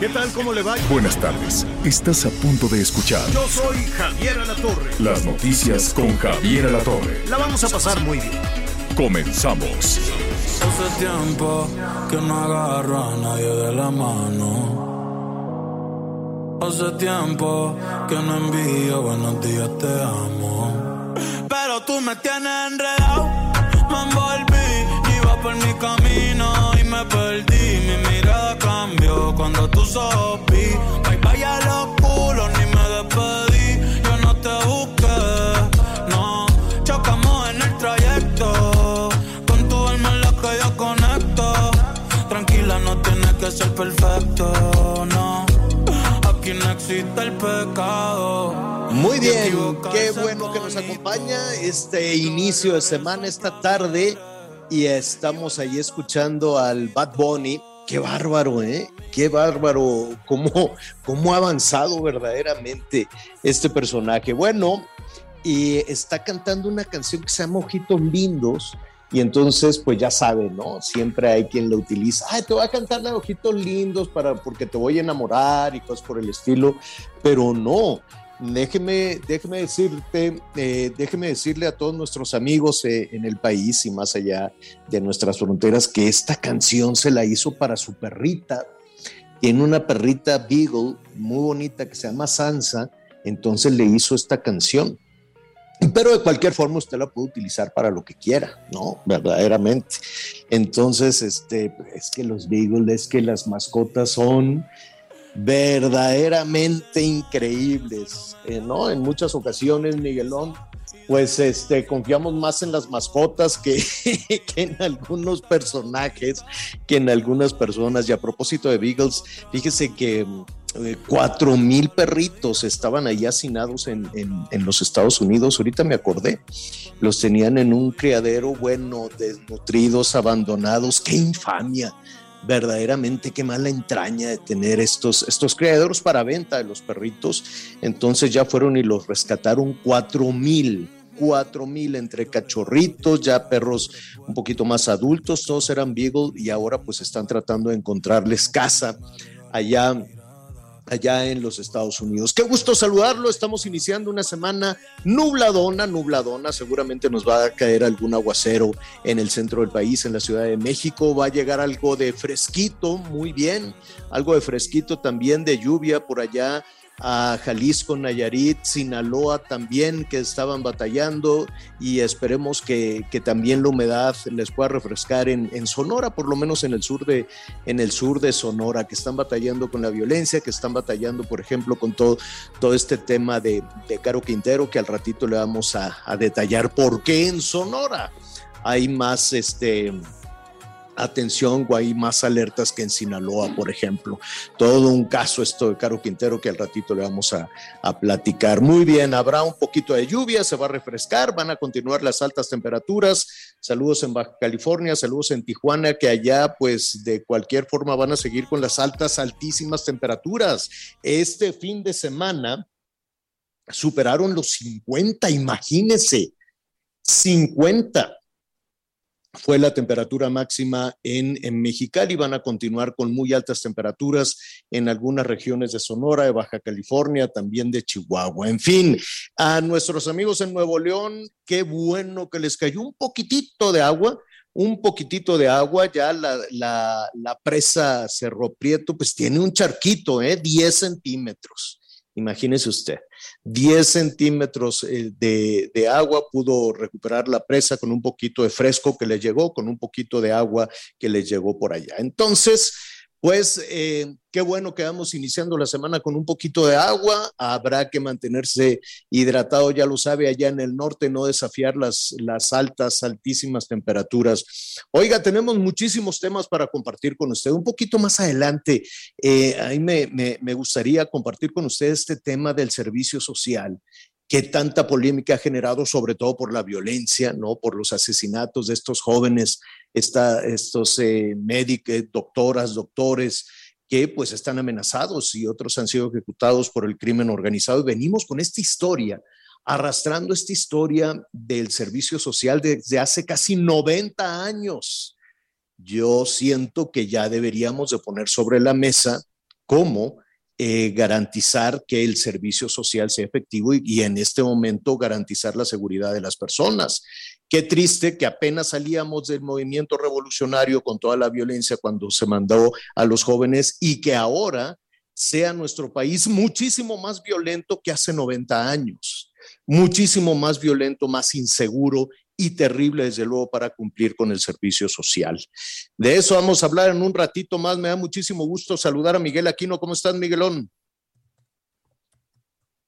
¿Qué tal? ¿Cómo le va? Buenas tardes. Estás a punto de escuchar Yo soy Javier Alatorre. las noticias con Javier Alatorre. La vamos a pasar muy bien. Comenzamos. Hace tiempo que no agarro a nadie de la mano. Hace tiempo que no envío buenos días, te amo. Pero tú me tienes enredado, me envolví, iba por mi camino y me perdí. Mi mirada cambió cuando tú sopí. Bye bye a los culos, ni me despedí. Yo no te busqué, no. Chocamos en el trayecto. Con tu alma es la que yo conecto. Tranquila, no tienes que ser perfecto, no. Aquí no existe el pecado. Muy bien, qué bueno que nos acompaña este inicio de semana, esta tarde, y estamos ahí escuchando al Bad Bunny. Qué bárbaro, ¿eh? Qué bárbaro, cómo, cómo ha avanzado verdaderamente este personaje. Bueno, y está cantando una canción que se llama Ojitos Lindos, y entonces, pues ya saben, ¿no? Siempre hay quien lo utiliza. Ay, te voy a cantar de ojitos lindos para, porque te voy a enamorar y cosas por el estilo, pero no. Déjeme, déjeme decirte, eh, déjeme decirle a todos nuestros amigos eh, en el país y más allá de nuestras fronteras que esta canción se la hizo para su perrita. Tiene una perrita Beagle muy bonita que se llama Sansa, entonces le hizo esta canción. Pero de cualquier forma usted la puede utilizar para lo que quiera, ¿no? Verdaderamente. Entonces, este, es que los Beagle, es que las mascotas son verdaderamente increíbles, eh, ¿no? En muchas ocasiones, Miguelón, pues este, confiamos más en las mascotas que, en algunos personajes, que en algunas personas. Y a propósito de Beagles, fíjese que eh, cuatro mil perritos estaban ahí hacinados en, en, en, los Estados Unidos. Ahorita me acordé. Los tenían en un criadero, bueno, desnutridos, abandonados. ¡Qué infamia! Verdaderamente, qué mala entraña de tener estos, estos criaderos para venta de los perritos. Entonces ya fueron y los rescataron cuatro mil. Cuatro mil entre cachorritos, ya perros un poquito más adultos, todos eran Beagle y ahora pues están tratando de encontrarles casa allá allá en los Estados Unidos. Qué gusto saludarlo. Estamos iniciando una semana nubladona, nubladona. Seguramente nos va a caer algún aguacero en el centro del país, en la Ciudad de México. Va a llegar algo de fresquito, muy bien. Algo de fresquito también de lluvia por allá a Jalisco, Nayarit, Sinaloa también que estaban batallando y esperemos que, que también la humedad les pueda refrescar en, Sonora, por lo menos en el sur de en el sur de Sonora, que están batallando con la violencia, que están batallando, por ejemplo, con todo, todo este tema de, de Caro Quintero, que al ratito le vamos a, a detallar por qué en Sonora hay más este atención o hay más alertas que en Sinaloa, por ejemplo. Todo un caso esto de Caro Quintero que al ratito le vamos a, a, platicar. Muy bien, habrá un poquito de lluvia, se va a refrescar, van a continuar las altas temperaturas. Saludos en Baja California, saludos en Tijuana, que allá pues de cualquier forma van a seguir con las altas, altísimas temperaturas. Este fin de semana superaron los 50, imagínense, 50 fue la temperatura máxima en, en, Mexicali. Van a continuar con muy altas temperaturas en algunas regiones de Sonora, de Baja California, también de Chihuahua. En fin, a nuestros amigos en Nuevo León, qué bueno que les cayó un poquitito de agua. Un poquitito de agua, ya la, la, la presa Cerro Prieto, pues tiene un charquito, ¿eh? 10 centímetros. Imagínese usted, 10 centímetros eh, de, de, agua pudo recuperar la presa con un poquito de fresco que le llegó, con un poquito de agua que le llegó por allá. Entonces, Pues eh, qué bueno que vamos iniciando la semana con un poquito de agua. Habrá que mantenerse hidratado, ya lo sabe, allá en el norte, no desafiar las, las altas, altísimas temperaturas. Oiga, tenemos muchísimos temas para compartir con usted. Un poquito más adelante, eh, ahí me, me, me gustaría compartir con usted este tema del servicio social que tanta polémica ha generado, sobre todo por la violencia, ¿no? Por los asesinatos de estos jóvenes, esta, estos eh, médicos, doctoras, doctores, que pues están amenazados y otros han sido ejecutados por el crimen organizado. Y venimos con esta historia, arrastrando esta historia del servicio social desde hace casi 90 años. Yo siento que ya deberíamos de poner sobre la mesa cómo eh, garantizar que el servicio social sea efectivo y, y, en este momento garantizar la seguridad de las personas. Qué triste que apenas salíamos del movimiento revolucionario con toda la violencia cuando se mandó a los jóvenes y que ahora sea nuestro país muchísimo más violento que hace 90 años, muchísimo más violento, más inseguro y terrible, desde luego, para cumplir con el servicio social. De eso vamos a hablar en un ratito más. Me da muchísimo gusto saludar a Miguel Aquino. ¿Cómo estás, Miguelón?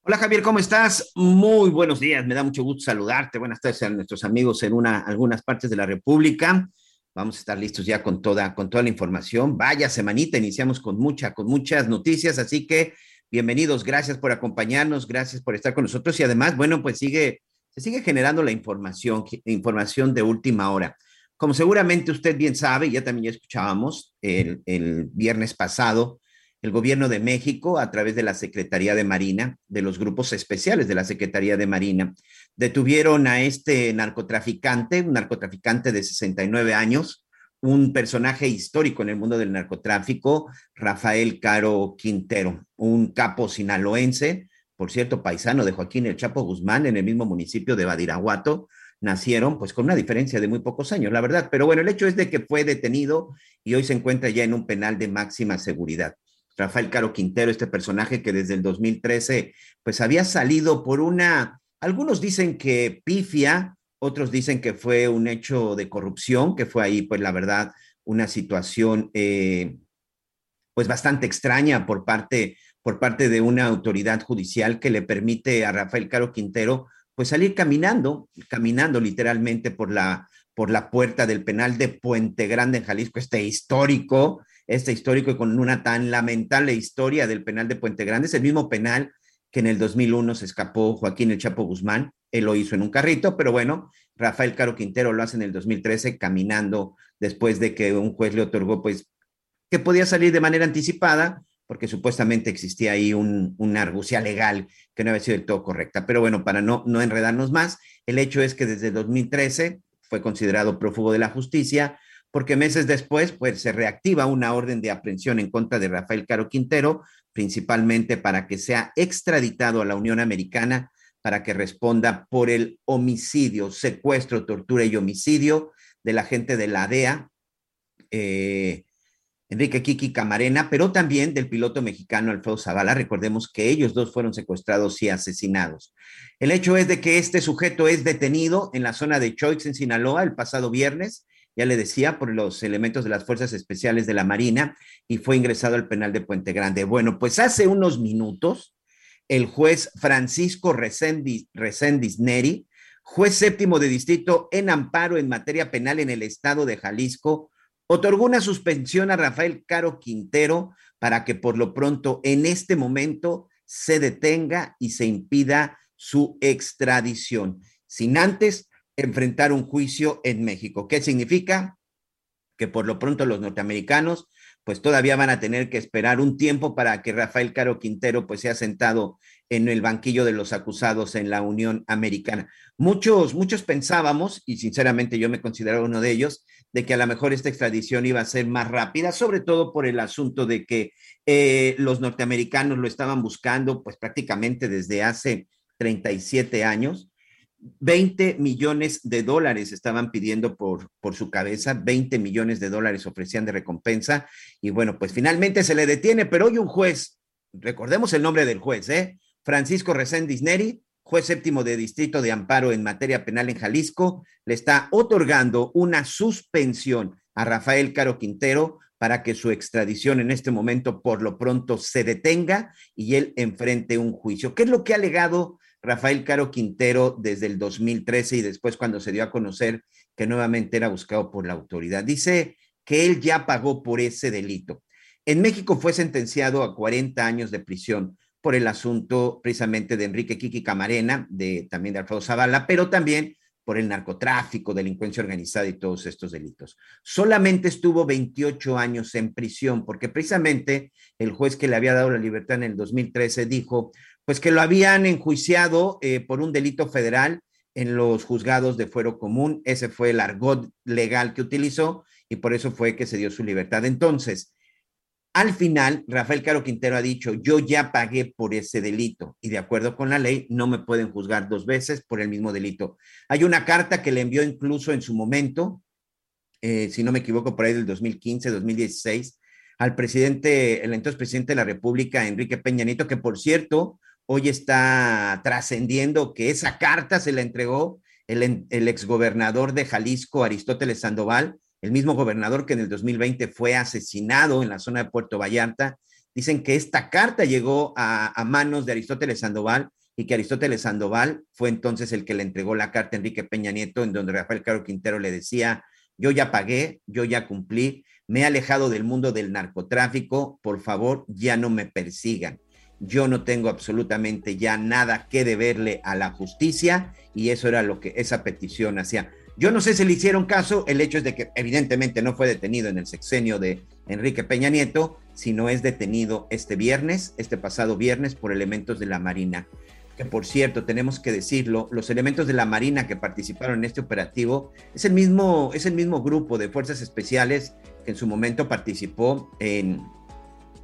Hola Javier, ¿cómo estás? Muy buenos días, me da mucho gusto saludarte. Buenas tardes a nuestros amigos en una, algunas partes de la República. Vamos a estar listos ya con toda, con toda la información. Vaya semanita, iniciamos con mucha, con muchas noticias, así que bienvenidos, gracias por acompañarnos, gracias por estar con nosotros y además, bueno, pues sigue se sigue generando la información, información de última hora. Como seguramente usted bien sabe, ya también ya escuchábamos el, el viernes pasado, el gobierno de México, a través de la Secretaría de Marina, de los grupos especiales de la Secretaría de Marina, detuvieron a este narcotraficante, un narcotraficante de 69 años, un personaje histórico en el mundo del narcotráfico, Rafael Caro Quintero, un capo sinaloense, por cierto, paisano de Joaquín El Chapo Guzmán, en el mismo municipio de Badiraguato, nacieron pues con una diferencia de muy pocos años, la verdad. Pero bueno, el hecho es de que fue detenido y hoy se encuentra ya en un penal de máxima seguridad. Rafael Caro Quintero, este personaje que desde el 2013 pues había salido por una, algunos dicen que pifia, otros dicen que fue un hecho de corrupción, que fue ahí pues la verdad una situación eh, pues bastante extraña por parte por parte de una autoridad judicial que le permite a Rafael Caro Quintero pues salir caminando, caminando literalmente por la, por la puerta del penal de Puente Grande en Jalisco, este histórico, este histórico y con una tan lamentable historia del penal de Puente Grande, es el mismo penal que en el 2001 se escapó Joaquín El Chapo Guzmán, él lo hizo en un carrito, pero bueno, Rafael Caro Quintero lo hace en el 2013 caminando después de que un juez le otorgó pues que podía salir de manera anticipada porque supuestamente existía ahí un, una argucia legal que no había sido del todo correcta. Pero bueno, para no, no enredarnos más, el hecho es que desde 2013 fue considerado prófugo de la justicia, porque meses después pues, se reactiva una orden de aprehensión en contra de Rafael Caro Quintero, principalmente para que sea extraditado a la Unión Americana para que responda por el homicidio, secuestro, tortura y homicidio de la gente de la DEA, eh, Enrique Kiki Camarena, pero también del piloto mexicano Alfredo Zavala. Recordemos que ellos dos fueron secuestrados y asesinados. El hecho es de que este sujeto es detenido en la zona de Choix, en Sinaloa, el pasado viernes, ya le decía, por los elementos de las Fuerzas Especiales de la Marina y fue ingresado al penal de Puente Grande. Bueno, pues hace unos minutos, el juez Francisco Reséndiz, Reséndiz Neri, juez séptimo de distrito en amparo en materia penal en el estado de Jalisco, otorgó una suspensión a Rafael Caro Quintero para que por lo pronto en este momento se detenga y se impida su extradición, sin antes enfrentar un juicio en México. ¿Qué significa? Que por lo pronto los norteamericanos pues todavía van a tener que esperar un tiempo para que Rafael Caro Quintero pues sea sentado en el banquillo de los acusados en la Unión Americana. Muchos, muchos pensábamos, y sinceramente yo me considero uno de ellos, de que a lo mejor esta extradición iba a ser más rápida, sobre todo por el asunto de que eh, los norteamericanos lo estaban buscando pues prácticamente desde hace 37 años. 20 millones de dólares estaban pidiendo por, por su cabeza, 20 millones de dólares ofrecían de recompensa y bueno, pues finalmente se le detiene, pero hoy un juez, recordemos el nombre del juez, ¿eh? Francisco Reséndiz Neri, juez séptimo de distrito de amparo en materia penal en Jalisco, le está otorgando una suspensión a Rafael Caro Quintero para que su extradición en este momento por lo pronto se detenga y él enfrente un juicio. ¿Qué es lo que ha alegado Rafael Caro Quintero desde el 2013 y después cuando se dio a conocer que nuevamente era buscado por la autoridad? Dice que él ya pagó por ese delito. En México fue sentenciado a 40 años de prisión por el asunto precisamente de Enrique Kiki Camarena, de, también de Alfredo Zavala, pero también por el narcotráfico, delincuencia organizada y todos estos delitos. Solamente estuvo 28 años en prisión porque precisamente el juez que le había dado la libertad en el 2013 dijo, pues que lo habían enjuiciado eh, por un delito federal en los juzgados de fuero común. Ese fue el argot legal que utilizó y por eso fue que se dio su libertad. Entonces, al final, Rafael Caro Quintero ha dicho, yo ya pagué por ese delito y de acuerdo con la ley no me pueden juzgar dos veces por el mismo delito. Hay una carta que le envió incluso en su momento, eh, si no me equivoco, por ahí del 2015, 2016, al presidente, el entonces presidente de la República, Enrique Peña Nieto, que por cierto, hoy está trascendiendo que esa carta se la entregó el, el exgobernador de Jalisco, Aristóteles Sandoval, el mismo gobernador que en el 2020 fue asesinado en la zona de Puerto Vallarta, dicen que esta carta llegó a, manos de Aristóteles Sandoval y que Aristóteles Sandoval fue entonces el que le entregó la carta a Enrique Peña Nieto, en donde Rafael Caro Quintero le decía, yo ya pagué, yo ya cumplí, me he alejado del mundo del narcotráfico, por favor, ya no me persigan. Yo no tengo absolutamente ya nada que deberle a la justicia y eso era lo que esa petición hacía. Yo no sé si le hicieron caso, el hecho es de que evidentemente no fue detenido en el sexenio de Enrique Peña Nieto, sino es detenido este viernes, este pasado viernes, por elementos de la Marina. Que por cierto, tenemos que decirlo, los elementos de la Marina que participaron en este operativo es el mismo, es el mismo grupo de fuerzas especiales que en su momento participó en,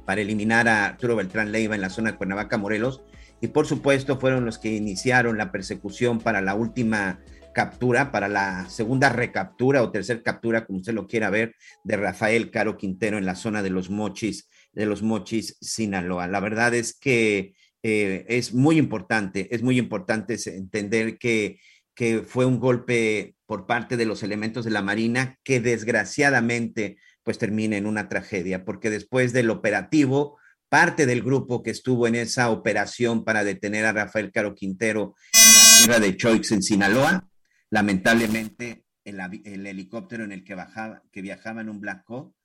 para eliminar a Arturo Beltrán Leiva en la zona de Cuernavaca, Morelos, y por supuesto fueron los que iniciaron la persecución para la última captura, para la segunda recaptura o tercera captura, como usted lo quiera ver, de Rafael Caro Quintero en la zona de los Mochis, de los Mochis, Sinaloa. La verdad es que eh, es muy importante, es muy importante entender que, que fue un golpe por parte de los elementos de la Marina que desgraciadamente pues termina en una tragedia, porque después del operativo, parte del grupo que estuvo en esa operación para detener a Rafael Caro Quintero en la tierra de Choix, en Sinaloa, Lamentablemente, el, helicóptero en el que, viajaba en un Black Hawk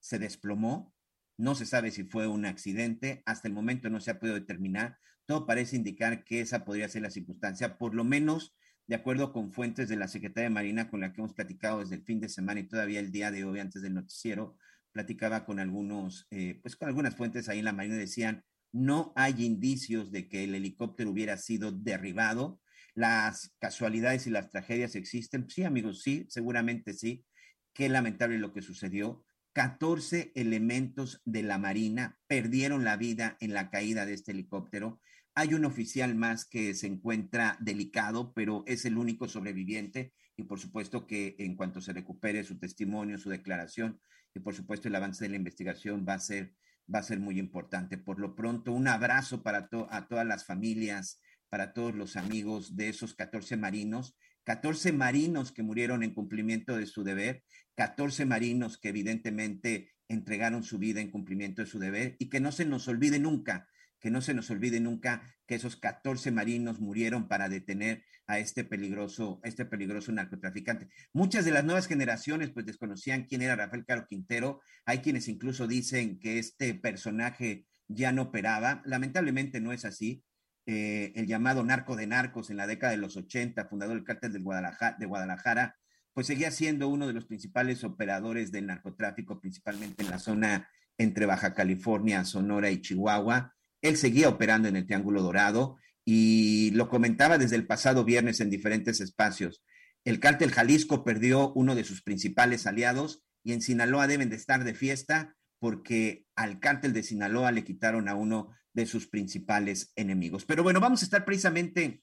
se desplomó. No se sabe si fue un accidente. Hasta el momento no se ha podido determinar. Todo parece indicar que esa podría ser la circunstancia, por lo menos de acuerdo con fuentes de la Secretaría de Marina con la que hemos platicado desde el fin de semana y todavía el día de hoy antes del noticiero, platicaba con algunos, eh, pues con algunas fuentes ahí en la Marina decían, no hay indicios de que el helicóptero hubiera sido derribado, las casualidades y las tragedias existen. Sí, amigos, sí, seguramente sí. Qué lamentable lo que sucedió. 14 elementos de la Marina perdieron la vida en la caída de este helicóptero. Hay un oficial más que se encuentra delicado, pero es el único sobreviviente y por supuesto que en cuanto se recupere su testimonio, su declaración y por supuesto el avance de la investigación va a ser, va a ser muy importante. Por lo pronto, un abrazo para a todas las familias para todos los amigos de esos 14 marinos, 14 marinos que murieron en cumplimiento de su deber, 14 marinos que evidentemente entregaron su vida en cumplimiento de su deber y que no se nos olvide nunca, que no se nos olvide nunca que esos 14 marinos murieron para detener a este peligroso, este peligroso narcotraficante. Muchas de las nuevas generaciones pues desconocían quién era Rafael Caro Quintero. Hay quienes incluso dicen que este personaje ya no operaba. Lamentablemente no es así. Eh, el llamado narco de narcos en la década de los 80, fundador del cártel de Guadalajara, pues seguía siendo uno de los principales operadores del narcotráfico, principalmente en la zona entre Baja California, Sonora y Chihuahua. Él seguía operando en el Triángulo Dorado y lo comentaba desde el pasado viernes en diferentes espacios. El cártel Jalisco perdió uno de sus principales aliados y en Sinaloa deben de estar de fiesta porque al cártel de Sinaloa le quitaron a uno de sus principales enemigos. Pero bueno, vamos a estar precisamente,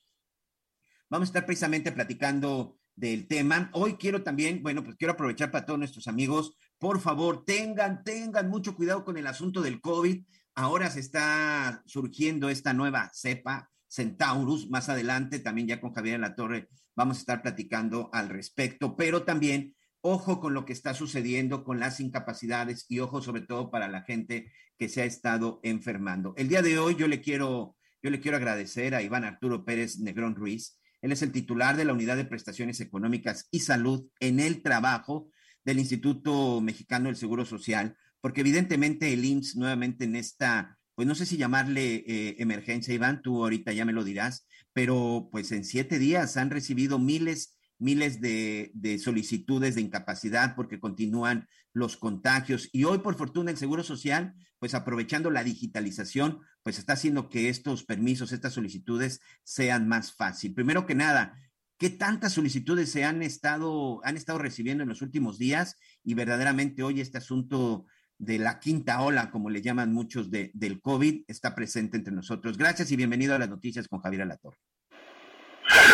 vamos a estar precisamente platicando del tema. Hoy quiero también, bueno, pues quiero aprovechar para todos nuestros amigos, por favor, tengan, tengan mucho cuidado con el asunto del COVID. Ahora se está surgiendo esta nueva cepa, Centaurus. Más adelante, también ya con Javier La Torre, vamos a estar platicando al respecto, pero también ojo con lo que está sucediendo con las incapacidades y ojo sobre todo para la gente que se ha estado enfermando. El día de hoy yo le quiero, yo le quiero agradecer a Iván Arturo Pérez Negrón Ruiz. Él es el titular de la Unidad de Prestaciones Económicas y Salud en el Trabajo del Instituto Mexicano del Seguro Social, porque evidentemente el IMSS nuevamente en esta, pues no sé si llamarle eh, emergencia, Iván, tú ahorita ya me lo dirás, pero pues en siete días han recibido miles miles de, solicitudes de incapacidad porque continúan los contagios. Y hoy, por fortuna, el Seguro Social, pues aprovechando la digitalización, pues está haciendo que estos permisos, estas solicitudes sean más fácil. Primero que nada, ¿qué tantas solicitudes se han estado, han estado recibiendo en los últimos días? Y verdaderamente hoy este asunto de la quinta ola, como le llaman muchos de, del COVID, está presente entre nosotros. Gracias y bienvenido a las noticias con Javier Alatorre.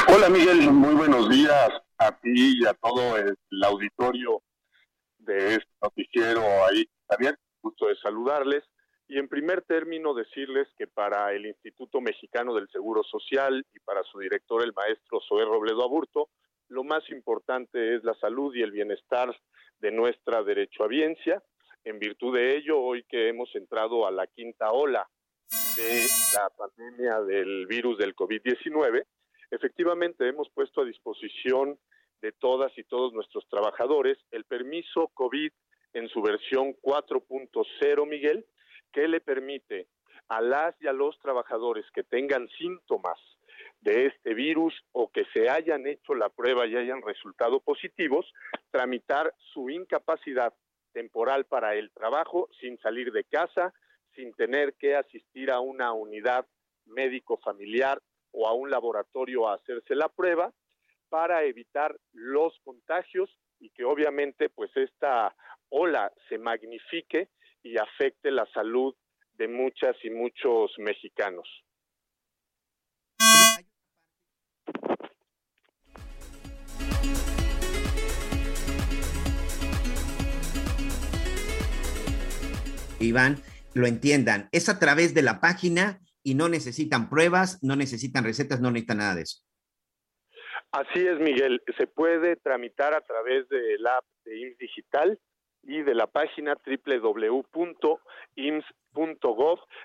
Hola Miguel, muy buenos días a ti y a todo el, auditorio de este noticiero ahí. También gusto de saludarles y en primer término decirles que para el Instituto Mexicano del Seguro Social y para su director el maestro Zoé Robledo Aburto, lo más importante es la salud y el bienestar de nuestra derechohabiencia. En virtud de ello, hoy que hemos entrado a la quinta ola de la pandemia del virus del COVID-19, Efectivamente, hemos puesto a disposición de todas y todos nuestros trabajadores el permiso COVID en su versión 4.0, Miguel, que le permite a las y a los trabajadores que tengan síntomas de este virus o que se hayan hecho la prueba y hayan resultado positivos, tramitar su incapacidad temporal para el trabajo sin salir de casa, sin tener que asistir a una unidad médico familiar o a un laboratorio a hacerse la prueba para evitar los contagios y que obviamente pues esta ola se magnifique y afecte la salud de muchas y muchos mexicanos. Iván, lo entiendan, es a través de la página y no necesitan pruebas, no necesitan recetas, no necesitan nada de eso. Así es, Miguel. Se puede tramitar a través del app de IMSS Digital y de la página www.ims.gov,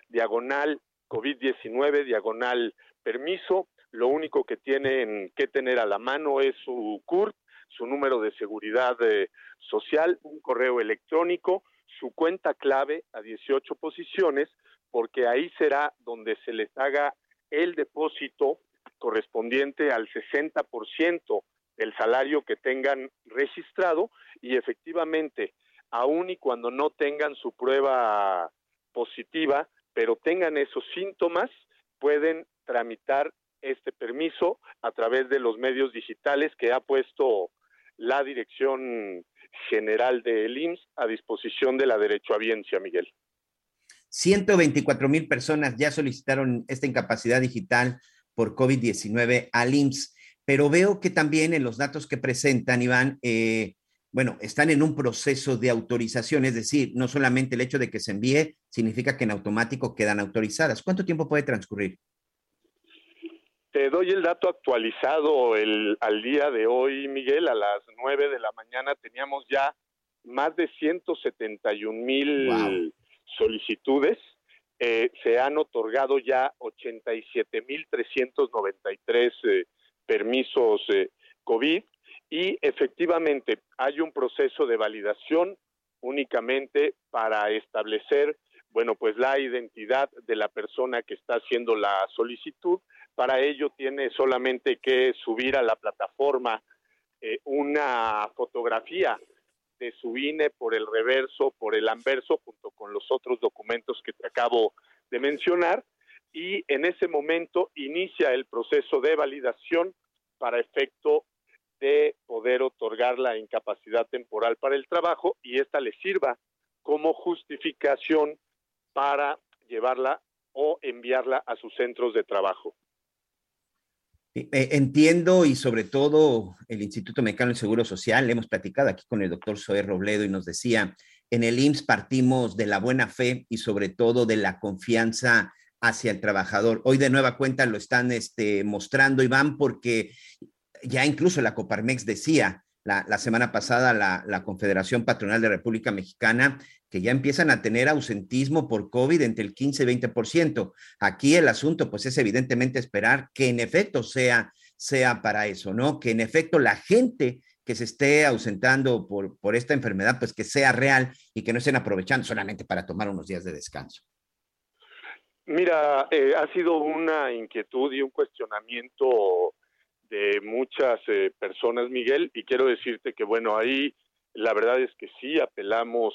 diagonal COVID-19, diagonal permiso. Lo único que tienen que tener a la mano es su CURP, su número de seguridad eh, social, un correo electrónico, su cuenta clave a 18 posiciones, porque ahí será donde se les haga el depósito correspondiente al 60% del salario que tengan registrado y efectivamente, aun y cuando no tengan su prueba positiva, pero tengan esos síntomas, pueden tramitar este permiso a través de los medios digitales que ha puesto la Dirección General del IMSS a disposición de la derechohabiencia, Miguel. 124 mil personas ya solicitaron esta incapacidad digital por COVID-19 al IMSS, pero veo que también en los datos que presentan, Iván, eh, bueno, están en un proceso de autorización, es decir, no solamente el hecho de que se envíe significa que en automático quedan autorizadas. ¿Cuánto tiempo puede transcurrir? Te doy el dato actualizado el, al día de hoy, Miguel, a las 9 de la mañana teníamos ya más de 171 mil solicitudes, eh, se han otorgado ya 87.393 eh, permisos eh, COVID y efectivamente hay un proceso de validación únicamente para establecer, bueno, pues la identidad de la persona que está haciendo la solicitud. Para ello tiene solamente que subir a la plataforma una fotografía de su INE por el reverso, por el anverso, junto con los otros documentos que te acabo de mencionar, y en ese momento inicia el proceso de validación para efecto de poder otorgar la incapacidad temporal para el trabajo y esta le sirva como justificación para llevarla o enviarla a sus centros de trabajo. Eh, entiendo y sobre todo el Instituto Mexicano del Seguro Social, hemos platicado aquí con el doctor Zoé Robledo y nos decía, en el IMSS partimos de la buena fe y sobre todo de la confianza hacia el trabajador. Hoy de nueva cuenta lo están este, mostrando, Iván, porque ya incluso la Coparmex decía, la, semana pasada la, la, Confederación Patronal de República Mexicana, que ya empiezan a tener ausentismo por COVID entre el 15 y 20%. Aquí el asunto, pues es evidentemente esperar que en efecto sea, sea para eso, ¿no? Que en efecto la gente que se esté ausentando por, por esta enfermedad, pues que sea real y que no estén aprovechando solamente para tomar unos días de descanso. Mira, eh, ha sido una inquietud y un cuestionamiento de muchas eh, personas, Miguel, y quiero decirte que, bueno, ahí la verdad es que sí apelamos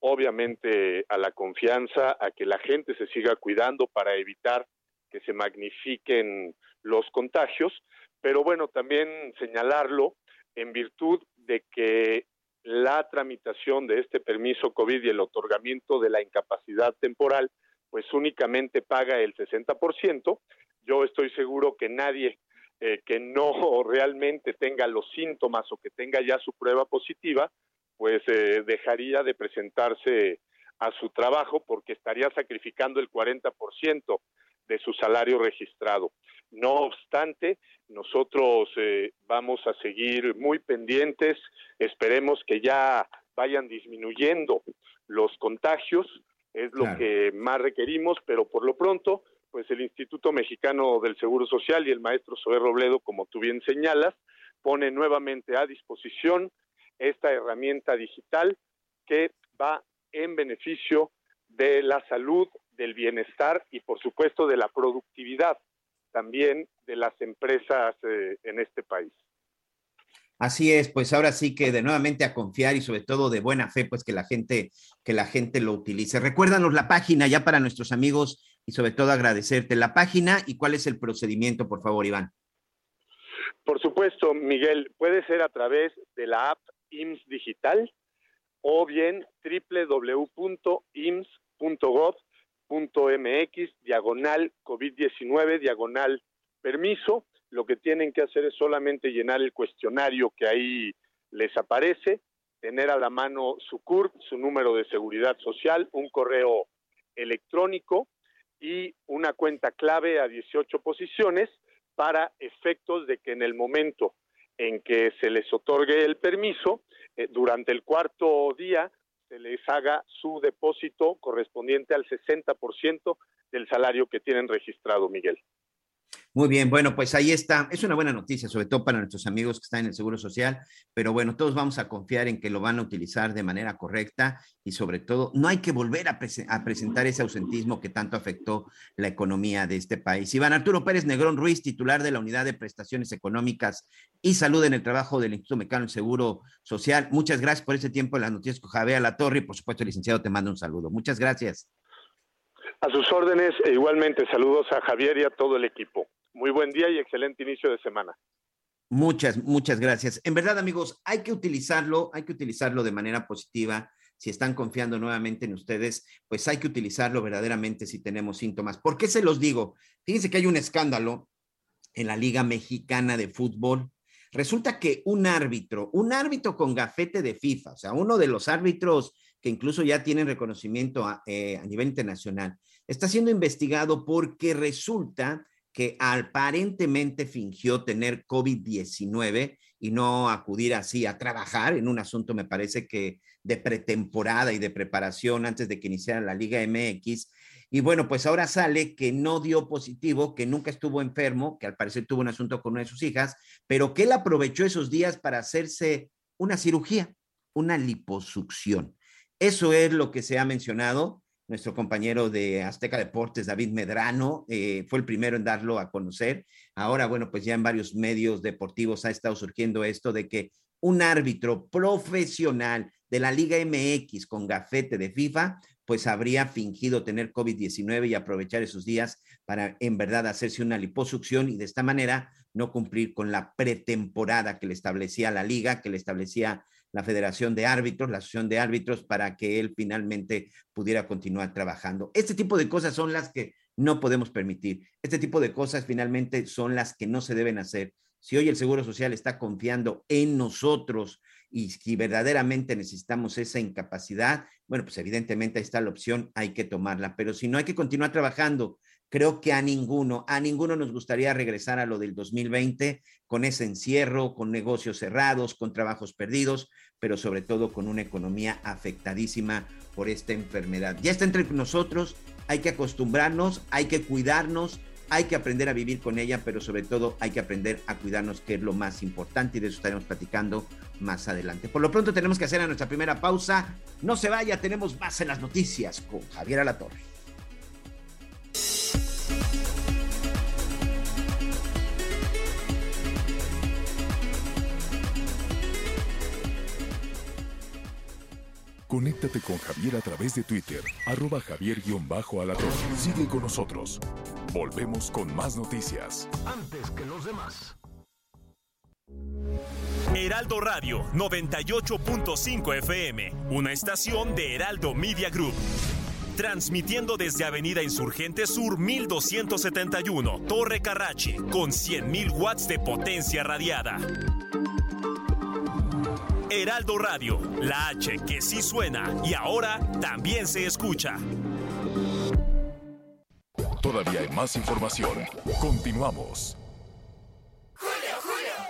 obviamente a la confianza, a que la gente se siga cuidando para evitar que se magnifiquen los contagios, pero bueno, también señalarlo en virtud de que la tramitación de este permiso COVID y el otorgamiento de la incapacidad temporal, pues únicamente paga el 60%. Yo estoy seguro que nadie eh, que no realmente tenga los síntomas o que tenga ya su prueba positiva, pues eh, dejaría de presentarse a su trabajo porque estaría sacrificando el 40% de su salario registrado. No obstante, nosotros eh, vamos a seguir muy pendientes, esperemos que ya vayan disminuyendo los contagios, es lo que más requerimos, pero por lo pronto pues el Instituto Mexicano del Seguro Social y el maestro Zoé Robledo, como tú bien señalas, pone nuevamente a disposición esta herramienta digital que va en beneficio de la salud, del bienestar y por supuesto de la productividad también de las empresas eh, en este país. Así es, pues ahora sí que de nuevamente a confiar y sobre todo de buena fe, pues que la gente, que la gente lo utilice. Recuérdanos la página ya para nuestros amigos y sobre todo agradecerte la página y cuál es el procedimiento, por favor, Iván. Por supuesto, Miguel, puede ser a través de la app IMSS Digital o bien www.ims.gov.mx diagonal COVID-19 diagonal permiso. Lo que tienen que hacer es solamente llenar el cuestionario que ahí les aparece, tener a la mano su CURP, su número de seguridad social, un correo electrónico y una cuenta clave a 18 posiciones para efectos de que en el momento en que se les otorgue el permiso, eh, durante el cuarto día se les haga su depósito correspondiente al 60% del salario que tienen registrado, Miguel. Muy bien, bueno, pues ahí está. Es una buena noticia, sobre todo para nuestros amigos que están en el Seguro Social, pero bueno, todos vamos a confiar en que lo van a utilizar de manera correcta y sobre todo no hay que volver a, presentar ese ausentismo que tanto afectó la economía de este país. Iván Arturo Pérez Negrón Ruiz, titular de la Unidad de Prestaciones Económicas y Salud en el Trabajo del Instituto Mexicano del Seguro Social. Muchas gracias por ese tiempo en las noticias con Javier La Torre y por supuesto, licenciado, te mando un saludo. Muchas gracias. A sus órdenes e igualmente saludos a Javier y a todo el equipo. Muy buen día y excelente inicio de semana. Muchas, muchas gracias. En verdad, amigos, hay que utilizarlo, hay que utilizarlo de manera positiva. Si están confiando nuevamente en ustedes, pues hay que utilizarlo verdaderamente si tenemos síntomas. ¿Por qué se los digo? Fíjense que hay un escándalo en la Liga Mexicana de Fútbol. Resulta que un árbitro, un árbitro con gafete de FIFA, o sea, uno de los árbitros que incluso ya tienen reconocimiento a, eh, a nivel internacional, está siendo investigado porque resulta que aparentemente fingió tener COVID-19 y no acudir así a trabajar en un asunto, me parece que de pretemporada y de preparación antes de que iniciara la Liga MX. Y bueno, pues ahora sale que no dio positivo, que nunca estuvo enfermo, que al parecer tuvo un asunto con una de sus hijas, pero que él aprovechó esos días para hacerse una cirugía, una liposucción. Eso es lo que se ha mencionado nuestro compañero de Azteca Deportes, David Medrano, eh, fue el primero en darlo a conocer. Ahora, bueno, pues ya en varios medios deportivos ha estado surgiendo esto de que un árbitro profesional de la Liga MX con gafete de FIFA, pues habría fingido tener COVID-19 y aprovechar esos días para en verdad hacerse una liposucción y de esta manera no cumplir con la pretemporada que le establecía la liga, que le establecía la Federación de Árbitros, la Asociación de Árbitros, para que él finalmente pudiera continuar trabajando. Este tipo de cosas son las que no podemos permitir. Este tipo de cosas finalmente son las que no se deben hacer. Si hoy el Seguro Social está confiando en nosotros y si verdaderamente necesitamos esa incapacidad, bueno, pues evidentemente ahí está la opción, hay que tomarla, pero si no hay que continuar trabajando Creo que a ninguno, a ninguno nos gustaría regresar a lo del 2020 con ese encierro, con negocios cerrados, con trabajos perdidos, pero sobre todo con una economía afectadísima por esta enfermedad. Ya está entre nosotros, hay que acostumbrarnos, hay que cuidarnos, hay que aprender a vivir con ella, pero sobre todo hay que aprender a cuidarnos, que es lo más importante, y de eso estaremos platicando más adelante. Por lo pronto tenemos que hacer a nuestra primera pausa. No se vaya, tenemos más en las noticias con Javier Alatorre. Conéctate con Javier a través de Twitter, arroba javier-alatón. Sigue con nosotros. Volvemos con más noticias. Antes que los demás. Heraldo Radio 98.5 FM, una estación de Heraldo Media Group. Transmitiendo desde Avenida Insurgente Sur 1271, Torre Carrachi, con 100.000 watts de potencia radiada. Heraldo Radio, la H que sí suena y ahora también se escucha. Todavía hay más información. Continuamos.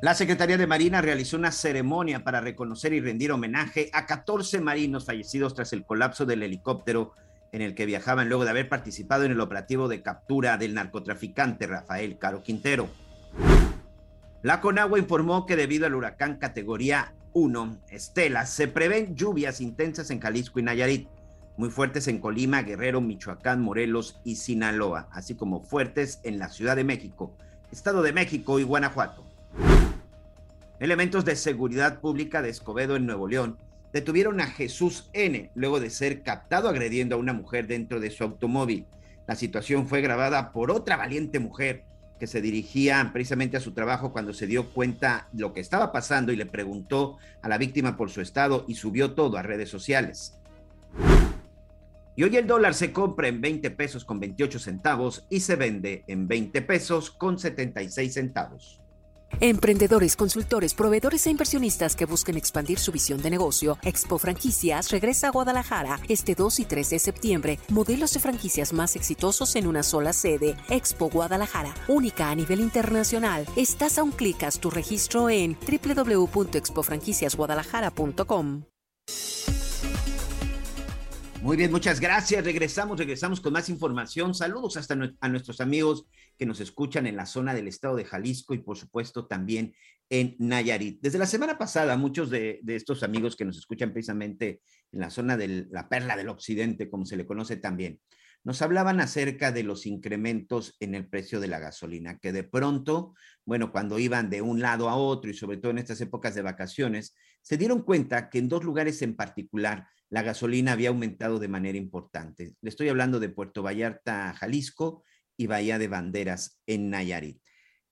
La Secretaría de Marina realizó una ceremonia para reconocer y rendir homenaje a 14 marinos fallecidos tras el colapso del helicóptero en el que viajaban luego de haber participado en el operativo de captura del narcotraficante Rafael Caro Quintero. La Conagua informó que debido al huracán categoría 1, Estela, se prevén lluvias intensas en Jalisco y Nayarit, muy fuertes en Colima, Guerrero, Michoacán, Morelos y Sinaloa, así como fuertes en la Ciudad de México, Estado de México y Guanajuato. Elementos de seguridad pública de Escobedo en Nuevo León detuvieron a Jesús N. luego de ser captado agrediendo a una mujer dentro de su automóvil. La situación fue grabada por otra valiente mujer que se dirigía precisamente a su trabajo cuando se dio cuenta lo que estaba pasando y le preguntó a la víctima por su estado y subió todo a redes sociales. Y hoy el dólar se compra en 20 pesos con 28 centavos y se vende en 20 pesos con 76 centavos. Emprendedores, consultores, proveedores e inversionistas que busquen expandir su visión de negocio, Expo Franquicias regresa a Guadalajara este 2 y 3 de septiembre. Modelos de franquicias más exitosos en una sola sede. Expo Guadalajara, única a nivel internacional. Estás a un clic, haz tu registro en www.expofranquiciasguadalajara.com. Muy bien, muchas gracias. Regresamos, regresamos con más información. Saludos hasta a nuestros amigos que nos escuchan en la zona del estado de Jalisco y por supuesto también en Nayarit. Desde la semana pasada, muchos de, estos amigos que nos escuchan precisamente en la zona de la perla del occidente, como se le conoce también, nos hablaban acerca de los incrementos en el precio de la gasolina, que de pronto, bueno, cuando iban de un lado a otro y sobre todo en estas épocas de vacaciones, se dieron cuenta que en dos lugares en particular la gasolina había aumentado de manera importante. Le estoy hablando de Puerto Vallarta, Jalisco y Bahía de Banderas en Nayarit.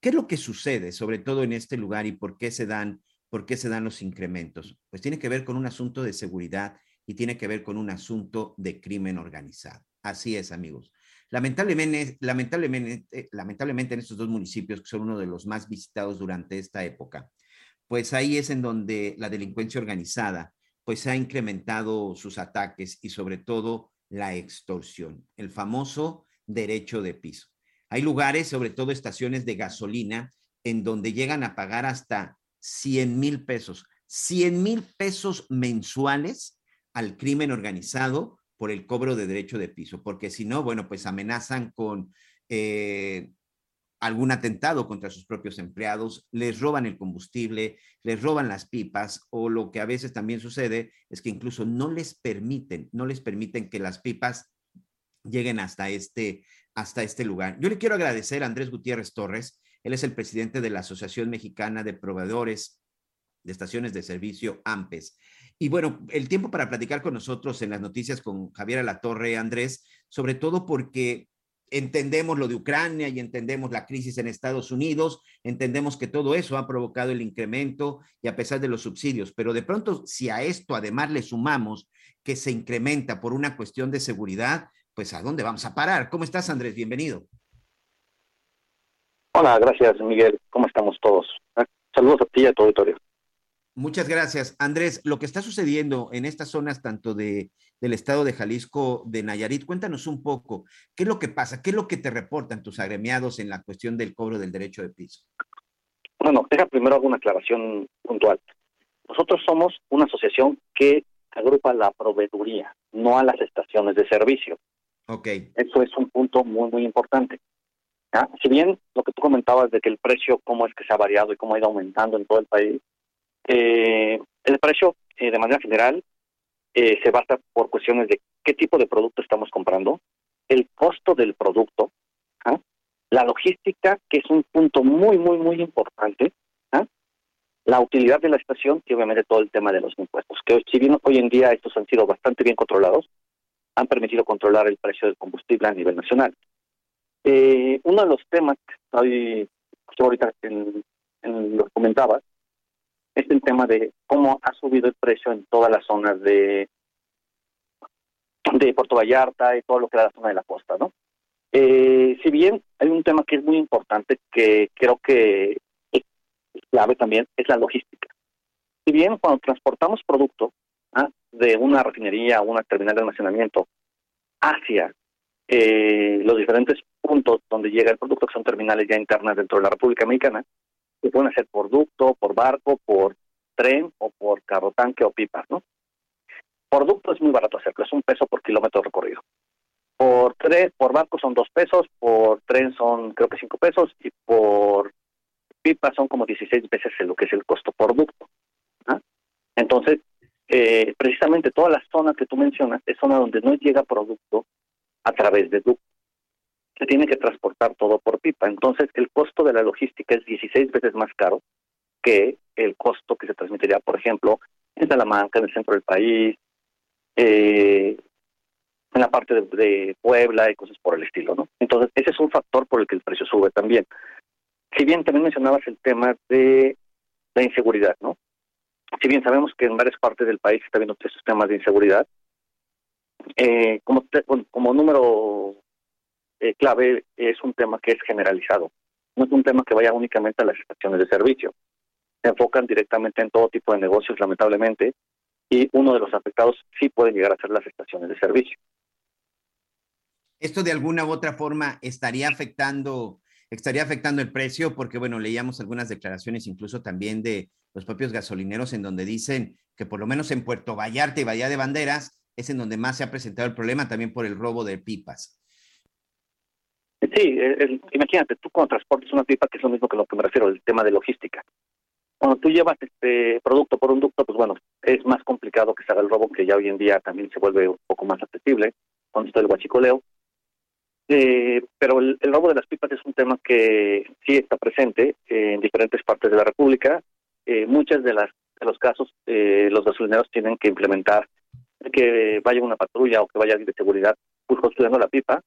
¿Qué es lo que sucede, sobre todo en este lugar y por qué se dan, por qué se dan los incrementos? Pues tiene que ver con un asunto de seguridad y tiene que ver con un asunto de crimen organizado. Así es, amigos. Lamentablemente, lamentablemente, lamentablemente en estos dos municipios, que son uno de los más visitados durante esta época, pues ahí es en donde la delincuencia organizada pues ha incrementado sus ataques y sobre todo la extorsión, el famoso derecho de piso. Hay lugares, sobre todo estaciones de gasolina, en donde llegan a pagar hasta 100 mil pesos, 100 mil pesos mensuales al crimen organizado por el cobro de derecho de piso, porque si no, bueno, pues amenazan con eh, algún atentado contra sus propios empleados, les roban el combustible, les roban las pipas o lo que a veces también sucede es que incluso no les permiten, no les permiten que las pipas lleguen hasta este, hasta este lugar. Yo le quiero agradecer a Andrés Gutiérrez Torres, él es el presidente de la Asociación Mexicana de Proveedores de Estaciones de Servicio AMPES. Y bueno, el tiempo para platicar con nosotros en las noticias con Javier Alatorre, Andrés, sobre todo porque entendemos lo de Ucrania y entendemos la crisis en Estados Unidos, entendemos que todo eso ha provocado el incremento y a pesar de los subsidios, pero de pronto si a esto además le sumamos que se incrementa por una cuestión de seguridad, pues ¿a dónde vamos a parar? ¿Cómo estás, Andrés? Bienvenido. Hola, gracias, Miguel. ¿Cómo estamos todos? Saludos a ti y a tu auditorio. Muchas gracias. Andrés, lo que está sucediendo en estas zonas tanto de, del estado de Jalisco, de Nayarit, cuéntanos un poco, ¿qué es lo que pasa? ¿Qué es lo que te reportan tus agremiados en la cuestión del cobro del derecho de piso? Bueno, deja primero alguna aclaración puntual. Nosotros somos una asociación que agrupa la proveeduría, no a las estaciones de servicio. Ok. Eso es un punto muy, muy importante. Si bien lo que tú comentabas de que el precio, cómo es que se ha variado y cómo ha ido aumentando en todo el país, eh, el precio, eh, de manera general, eh, se basa por cuestiones de qué tipo de producto estamos comprando, el costo del producto, ¿ah? la logística, que es un punto muy, muy, muy importante, ¿ah? la utilidad de la estación y obviamente todo el tema de los impuestos, que si bien hoy en día estos han sido bastante bien controlados, han permitido controlar el precio del combustible a nivel nacional. uno de los temas que hoy, ahorita en, en lo comentaba, es el tema de cómo ha subido el precio en todas las zonas de de Puerto Vallarta y todo lo que es la zona de la costa, ¿no? Eh, si bien hay un tema que es muy importante que creo que es clave también, es la logística. Si bien cuando transportamos producto de una refinería o una terminal de almacenamiento hacia eh, los diferentes puntos donde llega el producto, que son terminales ya internas dentro de la República Mexicana, se pueden hacer por ducto, por barco, por tren o por carro tanque o pipas, ¿no? Por ducto es muy barato hacerlo, es un peso por kilómetro recorrido. Por tren, por barco son dos pesos, por tren son creo que cinco pesos y por pipa son como 16 veces lo que es el costo por ducto. ¿ah? Entonces, eh, precisamente toda la zona que tú mencionas es zona donde no llega producto a través de ducto se tiene que transportar todo por pipa. Entonces, el costo de la logística es 16 veces más caro que el costo que se transmitiría, por ejemplo, en Salamanca, en el centro del país, eh, en la parte de, Puebla y cosas por el estilo, ¿no? Entonces, ese es un factor por el que el precio sube también. Si bien también mencionabas el tema de la inseguridad, ¿no? Si bien sabemos que en varias partes del país está habiendo estos temas de inseguridad, eh, como, como número eh, clave es un tema que es generalizado. No es un tema que vaya únicamente a las estaciones de servicio. Se enfocan directamente en todo tipo de negocios, lamentablemente, y uno de los afectados sí puede llegar a ser las estaciones de servicio. ¿Esto de alguna u otra forma estaría afectando, estaría afectando el precio? Porque, bueno, leíamos algunas declaraciones incluso también de los propios gasolineros en donde dicen que por lo menos en Puerto Vallarta y Bahía de Banderas es en donde más se ha presentado el problema también por el robo de pipas. Sí, imagínate, tú cuando transportes una pipa, que es lo mismo que lo que me refiero, el tema de logística. Cuando tú llevas este producto por un ducto, pues bueno, es más complicado que se haga el robo, que ya hoy en día también se vuelve un poco más accesible con esto del guachicoleo. Eh, pero el, robo de las pipas es un tema que sí está presente en diferentes partes de la República. Eh, muchas de las de los casos, eh, los gasolineros tienen que implementar que vaya una patrulla o que vaya de seguridad custodiando la pipa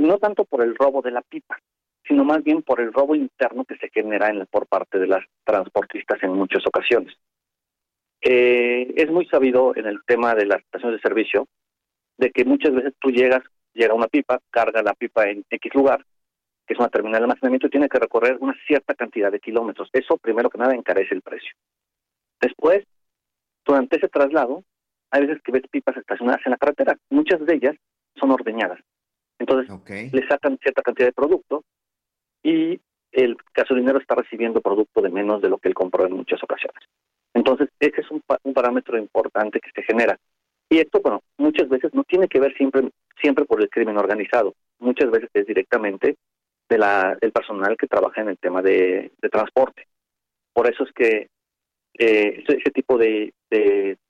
no tanto por el robo de la pipa, sino más bien por el robo interno que se genera en, por parte de las transportistas en muchas ocasiones. Eh, es muy sabido en el tema de las estaciones de servicio de que muchas veces tú llegas, llega una pipa, carga la pipa en X lugar, que es una terminal de almacenamiento, tiene que recorrer una cierta cantidad de kilómetros. Eso, primero que nada, encarece el precio. Después, durante ese traslado, hay veces que ves pipas estacionadas en la carretera. Muchas de ellas son ordeñadas. Entonces, le sacan cierta cantidad de producto y el gasolinero está recibiendo producto de menos de lo que él compró en muchas ocasiones. Entonces, ese es un, parámetro importante que se genera. Y esto, bueno, muchas veces no tiene que ver siempre, siempre por el crimen organizado. Muchas veces es directamente del personal que trabaja en el tema de, transporte. Por eso es que eh, ese, tipo de,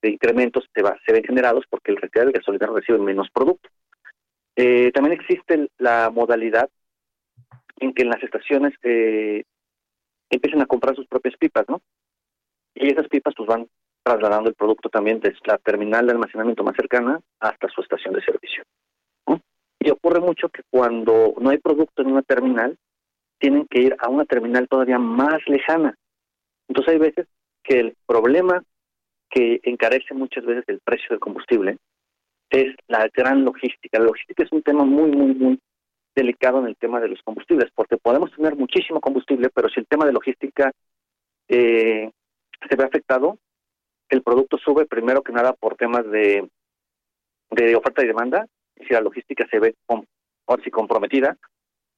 incrementos se, va, se ven generados porque el del gasolinero recibe menos producto. Eh, también existe la modalidad en que en las estaciones eh, empiezan a comprar sus propias pipas, ¿no? Y esas pipas pues van trasladando el producto también desde la terminal de almacenamiento más cercana hasta su estación de servicio. Y ocurre mucho que cuando no hay producto en una terminal, tienen que ir a una terminal todavía más lejana. Entonces hay veces que el problema que encarece muchas veces el precio del combustible es la gran logística. La logística es un tema muy, muy, muy delicado en el tema de los combustibles, porque podemos tener muchísimo combustible, pero si el tema de logística eh, se ve afectado, el producto sube primero que nada por temas de, de oferta y demanda, y si la logística se ve ahora sí comprometida,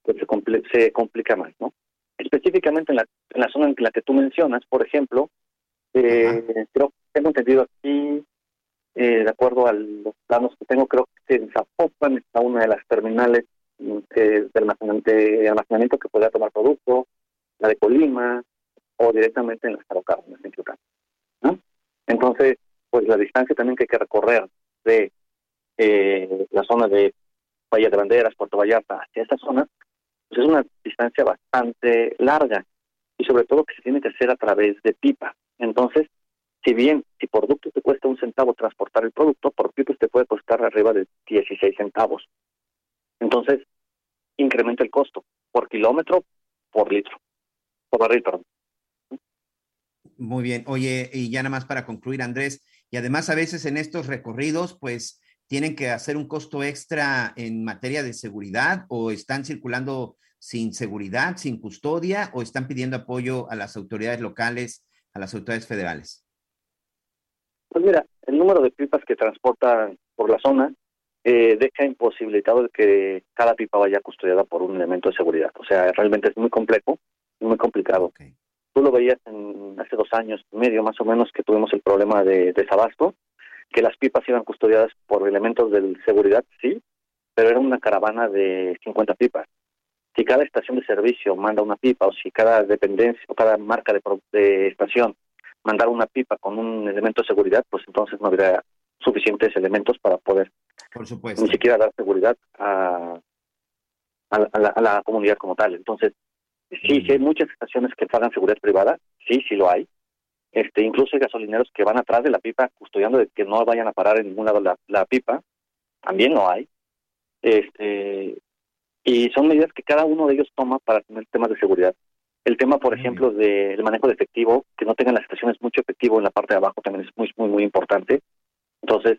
pues se, se complica más, ¿no? Específicamente en la, en la zona en la que tú mencionas, por ejemplo, eh, creo que tengo entendido aquí, eh, de acuerdo a los planos que tengo, creo que en Zapopan está una de las terminales eh, de, almacenamiento, que podría tomar producto, la de Colima, o directamente en las Carocármenes, en ¿no? Entonces, pues la distancia también que hay que recorrer de eh, la zona de Bahía de Banderas, Puerto Vallarta, hacia esta zona, pues es una distancia bastante larga y sobre todo que se tiene que hacer a través de pipa. Entonces, si bien si por producto te cuesta un centavo transportar el producto, por pipa te puede costar arriba de 16 centavos. Entonces, incrementa el costo por kilómetro, por litro, por barril, perdón. Muy bien. Oye, y ya nada más para concluir, Andrés, y además a veces en estos recorridos, pues tienen que hacer un costo extra en materia de seguridad o están circulando sin seguridad, sin custodia o están pidiendo apoyo a las autoridades locales, a las autoridades federales? Pues mira, el número de pipas que transportan por la zona eh, deja imposibilitado de que cada pipa vaya custodiada por un elemento de seguridad. O sea, realmente es muy complejo y muy complicado. Tú lo veías en, hace dos años y medio más o menos que tuvimos el problema de desabasto que las pipas iban custodiadas por elementos de seguridad, sí, pero era una caravana de 50 pipas. Si cada estación de servicio manda una pipa o si cada dependencia o cada marca de, estación mandara una pipa con un elemento de seguridad, pues entonces no habría suficientes elementos para poder por supuesto. ni siquiera dar seguridad a, a, la, comunidad como tal. Entonces, sí, sí hay muchas estaciones que pagan seguridad privada, sí, sí lo hay, este, incluso hay gasolineros que van atrás de la pipa custodiando de que no vayan a parar en ningún lado la, pipa, también no hay. Este, y son medidas que cada uno de ellos toma para tener temas de seguridad. El tema, por ejemplo, del manejo de efectivo, que no tengan las estaciones mucho efectivo en la parte de abajo también es muy, muy, muy importante. Entonces,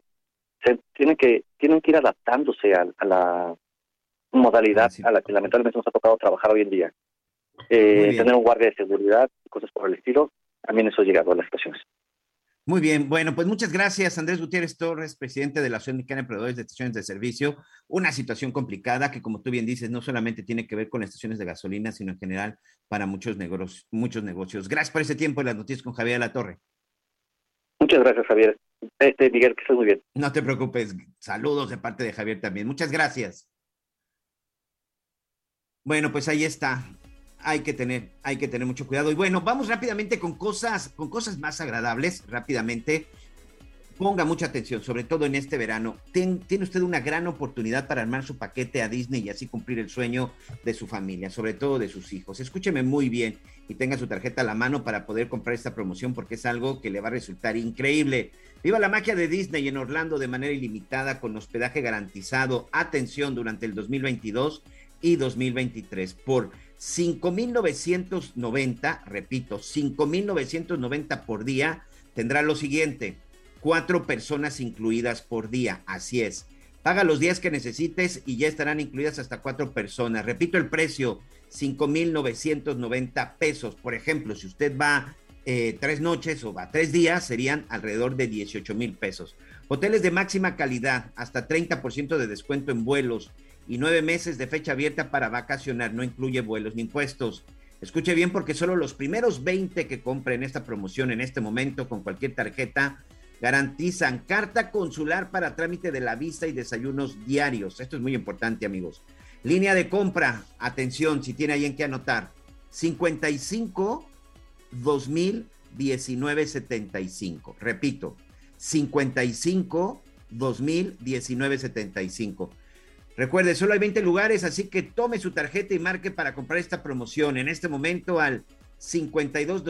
se tienen que, tienen que ir adaptándose a, la modalidad a la que lamentablemente nos ha tocado trabajar hoy en día. Eh, tener un guardia de seguridad, cosas por el estilo, también eso ha llegado a las estaciones. Muy bien, bueno, pues muchas gracias, Andrés Gutiérrez Torres, presidente de la Asociación Mexicana de Proveedores de Estaciones de Servicio. Una situación complicada que, como tú bien dices, no solamente tiene que ver con las estaciones de gasolina, sino en general para muchos negocios. Muchos negocios. Gracias por ese tiempo y las noticias con Javier La Torre. Muchas gracias, Javier. Este, Miguel, que estés muy bien. No te preocupes. Saludos de parte de Javier también. Muchas gracias. Bueno, pues ahí está hay que tener, hay que tener mucho cuidado. Y bueno, vamos rápidamente con cosas, con cosas más agradables, rápidamente. Ponga mucha atención, sobre todo en este verano. tiene usted una gran oportunidad para armar su paquete a Disney y así cumplir el sueño de su familia, sobre todo de sus hijos. Escúcheme muy bien y tenga su tarjeta a la mano para poder comprar esta promoción porque es algo que le va a resultar increíble. Viva la magia de Disney en Orlando de manera ilimitada con hospedaje garantizado. Atención durante el 2022 y 2023 por 5.990, repito, 5.990 por día, tendrá lo siguiente, cuatro personas incluidas por día, así es. Paga los días que necesites y ya estarán incluidas hasta cuatro personas. Repito el precio, 5.990 pesos. Por ejemplo, si usted va eh, tres noches o va tres días, serían alrededor de 18 mil pesos. Hoteles de máxima calidad, hasta 30% de descuento en vuelos, y nueve meses de fecha abierta para vacacionar. No incluye vuelos ni impuestos. Escuche bien porque solo los primeros 20 que compren esta promoción en este momento con cualquier tarjeta garantizan carta consular para trámite de la visa y desayunos diarios. Esto es muy importante, amigos. Línea de compra, atención, si tiene alguien que anotar. 55 2019 75. Repito, 55 2019 75. Recuerde, solo hay 20 lugares, así que tome su tarjeta y marque para comprar esta promoción en este momento al 52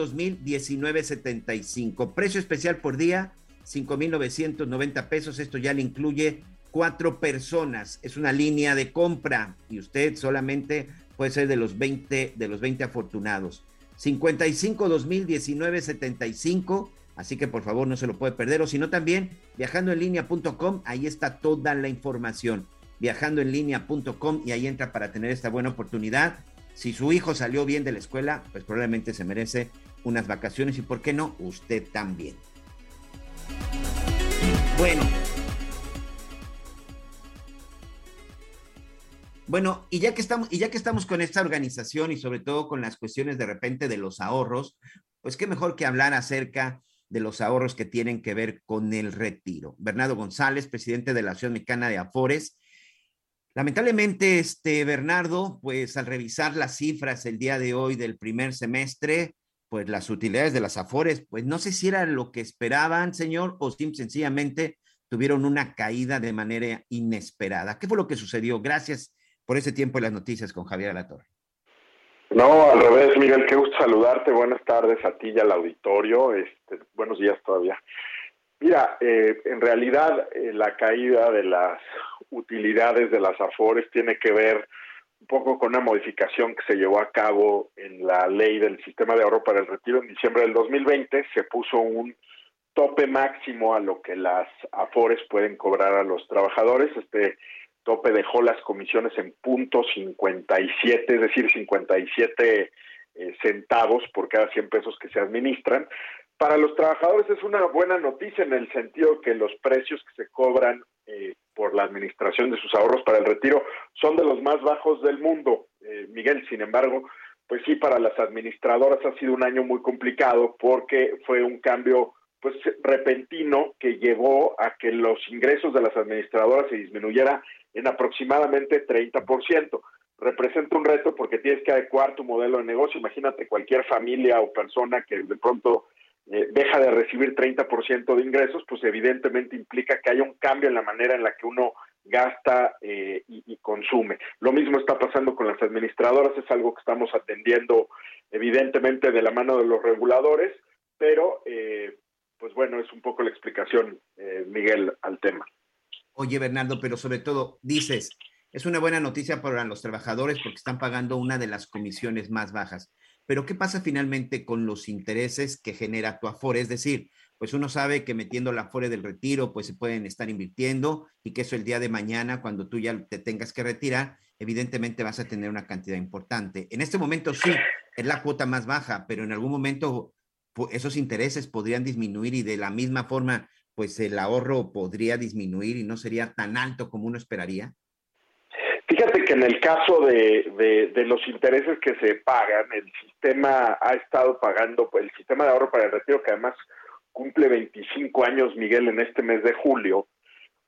Precio especial por día, 5,990 pesos. Esto ya le incluye cuatro personas. Es una línea de compra y usted solamente puede ser de los 20, de los 20 afortunados. 55 2019 75, así que por favor no se lo puede perder, o si no también viajandoenlinea.com, ahí está toda la información. Viajandoenlinea.com y ahí entra para tener esta buena oportunidad. Si su hijo salió bien de la escuela, pues probablemente se merece unas vacaciones y por qué no, usted también. Bueno, Bueno, y ya que estamos, y ya que estamos con esta organización y sobre todo con las cuestiones de repente de los ahorros, pues qué mejor que hablar acerca de los ahorros que tienen que ver con el retiro. Bernardo González, presidente de la Asociación Mexicana de Afores. Lamentablemente, este Bernardo, pues al revisar las cifras el día de hoy del primer semestre, pues las utilidades de las Afores, pues no sé si era lo que esperaban, señor, o sencillamente tuvieron una caída de manera inesperada. ¿Qué fue lo que sucedió? Gracias por ese tiempo en las noticias con Javier Alatorre. No, al revés, Miguel, qué gusto saludarte. Buenas tardes a ti y al auditorio. Este, buenos días todavía. Mira, eh, en realidad eh, la caída de las utilidades de las AFORES tiene que ver un poco con una modificación que se llevó a cabo en la ley del sistema de ahorro para el retiro en diciembre del 2020. Se puso un tope máximo a lo que las AFORES pueden cobrar a los trabajadores. Este tope dejó las comisiones en punto 57, es decir, 57 eh, centavos por cada 100 pesos que se administran. Para los trabajadores es una buena noticia en el sentido que los precios que se cobran eh, por la administración de sus ahorros para el retiro son de los más bajos del mundo. Eh, Miguel, sin embargo, pues sí, para las administradoras ha sido un año muy complicado porque fue un cambio pues repentino que llevó a que los ingresos de las administradoras se disminuyera en aproximadamente 30%. Representa un reto porque tienes que adecuar tu modelo de negocio. Imagínate cualquier familia o persona que de pronto eh, deja de recibir 30% de ingresos, pues evidentemente implica que haya un cambio en la manera en la que uno gasta eh, y, consume. Lo mismo está pasando con las administradoras, es algo que estamos atendiendo evidentemente de la mano de los reguladores, pero eh, pues bueno, es un poco la explicación, Miguel, al tema. Oye, Bernardo, pero sobre todo, dices, es una buena noticia para los trabajadores porque están pagando una de las comisiones más bajas. Pero ¿qué pasa finalmente con los intereses que genera tu Afore? Es decir, pues uno sabe que metiendo la Afore del retiro, pues se pueden estar invirtiendo y que eso el día de mañana, cuando tú ya te tengas que retirar, evidentemente vas a tener una cantidad importante. En este momento sí, es la cuota más baja, pero en algún momento esos intereses podrían disminuir y de la misma forma pues el ahorro podría disminuir y no sería tan alto como uno esperaría? Fíjate que en el caso de, los intereses que se pagan, el sistema ha estado pagando, el sistema de ahorro para el retiro, que además cumple 25 años, Miguel, en este mes de julio,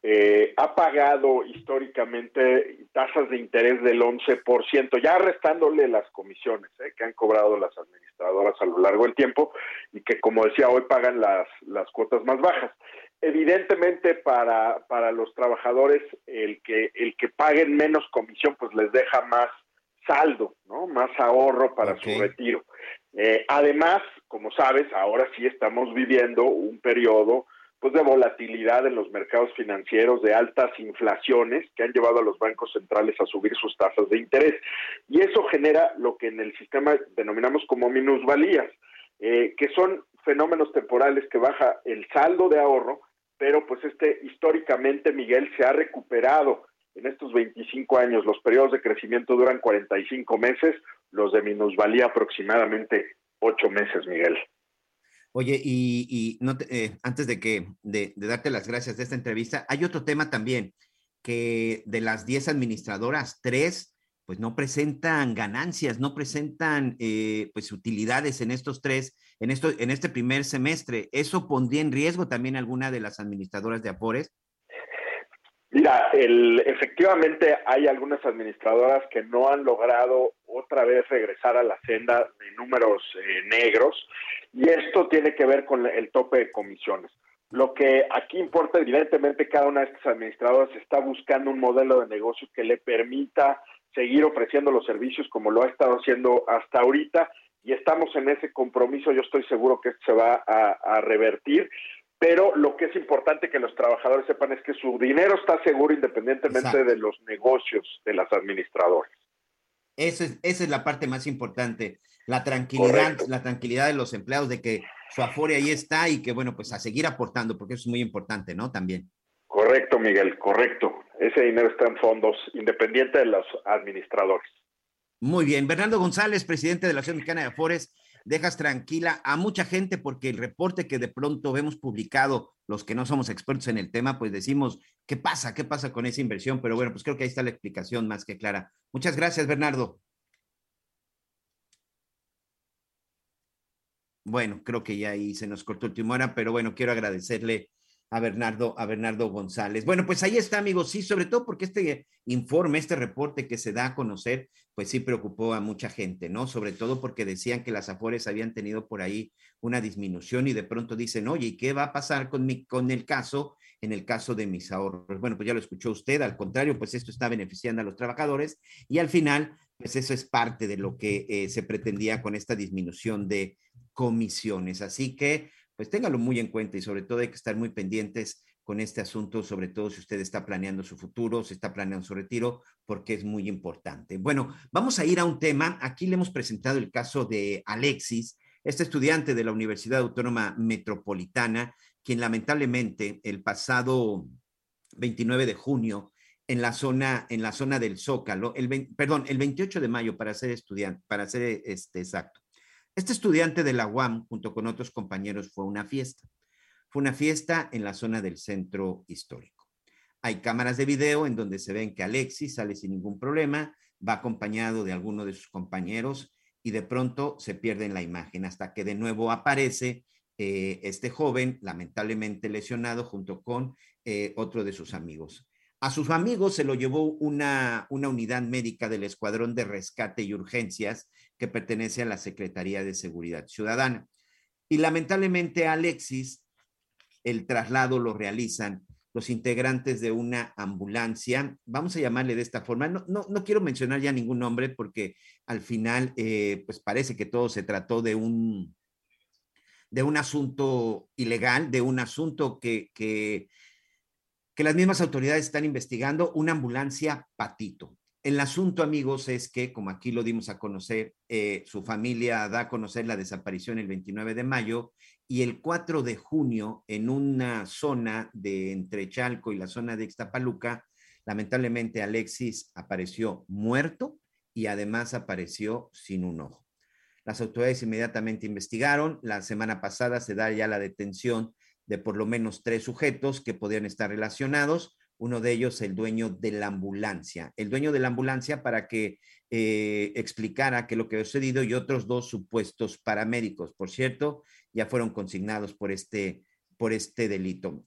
eh, ha pagado históricamente tasas de interés del 11%, ya restándole las comisiones eh, que han cobrado las administradoras a lo largo del tiempo y que, como decía, hoy pagan las, las cuotas más bajas. Evidentemente, para, para los trabajadores, el que, el que paguen menos comisión, pues les deja más saldo, ¿no? Más ahorro para su retiro. Eh, además, como sabes, ahora sí estamos viviendo un periodo pues de volatilidad en los mercados financieros, de altas inflaciones que han llevado a los bancos centrales a subir sus tasas de interés. Y eso genera lo que en el sistema denominamos como minusvalías, eh, que son fenómenos temporales que baja el saldo de ahorro, pero pues este históricamente, Miguel, se ha recuperado en estos 25 años. Los periodos de crecimiento duran 45 meses, los de minusvalía aproximadamente 8 meses, Miguel. Oye, y, no eh, antes de que de, darte las gracias de esta entrevista, hay otro tema también, que de las 10 administradoras, tres pues no presentan ganancias, no presentan eh, pues utilidades en estos tres, en, esto, en este primer semestre. ¿Eso pondría en riesgo también alguna de las administradoras de Afores? Mira, efectivamente hay algunas administradoras que no han logrado otra vez regresar a la senda de números eh, negros y esto tiene que ver con el tope de comisiones. Lo que aquí importa, evidentemente, cada una de estas administradoras está buscando un modelo de negocio que le permita seguir ofreciendo los servicios como lo ha estado haciendo hasta ahorita y estamos en ese compromiso. Yo estoy seguro que esto se va a, revertir, pero lo que es importante que los trabajadores sepan es que su dinero está seguro independientemente de los negocios de las administradoras. Esa es, esa es la parte más importante, la tranquilidad, la tranquilidad de los empleados de que su afore ahí está y que, bueno, pues a seguir aportando, porque eso es muy importante, ¿no? También. Correcto, Miguel, correcto. Ese dinero está en fondos independiente de los administradores. Muy bien. Bernardo González, presidente de la Asociación Mexicana de Afores, dejas tranquila a mucha gente porque el reporte que de pronto vemos publicado, los que no somos expertos en el tema, pues decimos, ¿qué pasa? ¿Qué pasa con esa inversión? Pero bueno, pues creo que ahí está la explicación más que clara. Muchas gracias, Bernardo. Bueno, creo que ya ahí se nos cortó el timora, pero bueno, quiero agradecerle a Bernardo, a Bernardo González. Bueno, pues ahí está, amigos, sí, sobre todo porque este informe, este reporte que se da a conocer, pues sí preocupó a mucha gente, ¿no? Sobre todo porque decían que las Afores habían tenido por ahí una disminución y de pronto dicen, oye, ¿y qué va a pasar con, mi, con el caso, en el caso de mis ahorros? Bueno, pues ya lo escuchó usted, al contrario, pues esto está beneficiando a los trabajadores y al final, pues eso es parte de lo que eh, se pretendía con esta disminución de comisiones. Así que, pues téngalo muy en cuenta y sobre todo hay que estar muy pendientes con este asunto, sobre todo si usted está planeando su futuro, si está planeando su retiro, porque es muy importante. Bueno, vamos a ir a un tema. Aquí le hemos presentado el caso de Alexis, este estudiante de la Universidad Autónoma Metropolitana, quien lamentablemente el pasado 29 de junio en la zona en la zona del Zócalo, el perdón, el 28 de mayo para ser estudiante, para ser este exacto. Este estudiante de la UAM junto con otros compañeros fue una fiesta. Fue una fiesta en la zona del centro histórico. Hay cámaras de video en donde se ven que Alexis sale sin ningún problema, va acompañado de alguno de sus compañeros y de pronto se pierde en la imagen hasta que de nuevo aparece eh, este joven lamentablemente lesionado junto con eh, otro de sus amigos. A sus amigos se lo llevó una, una unidad médica del Escuadrón de Rescate y Urgencias que pertenece a la Secretaría de Seguridad Ciudadana. Y lamentablemente Alexis el traslado lo realizan los integrantes de una ambulancia, vamos a llamarle de esta forma, no, no, no quiero mencionar ya ningún nombre porque al final eh, pues parece que todo se trató de un, de un asunto ilegal, de un asunto que, que, que las mismas autoridades están investigando, una ambulancia patito. El asunto, amigos, es que, como aquí lo dimos a conocer, eh, su familia da a conocer la desaparición el 29 de mayo y el 4 de junio, en una zona de entre Chalco y la zona de Ixtapaluca, lamentablemente Alexis apareció muerto y además apareció sin un ojo. Las autoridades inmediatamente investigaron. La semana pasada se da ya la detención de por lo menos tres sujetos que podían estar relacionados. Uno de ellos el dueño de la ambulancia, el dueño de la ambulancia para que eh, explicara qué lo que ha sucedido y otros dos supuestos paramédicos, por cierto, ya fueron consignados por este, por este delito.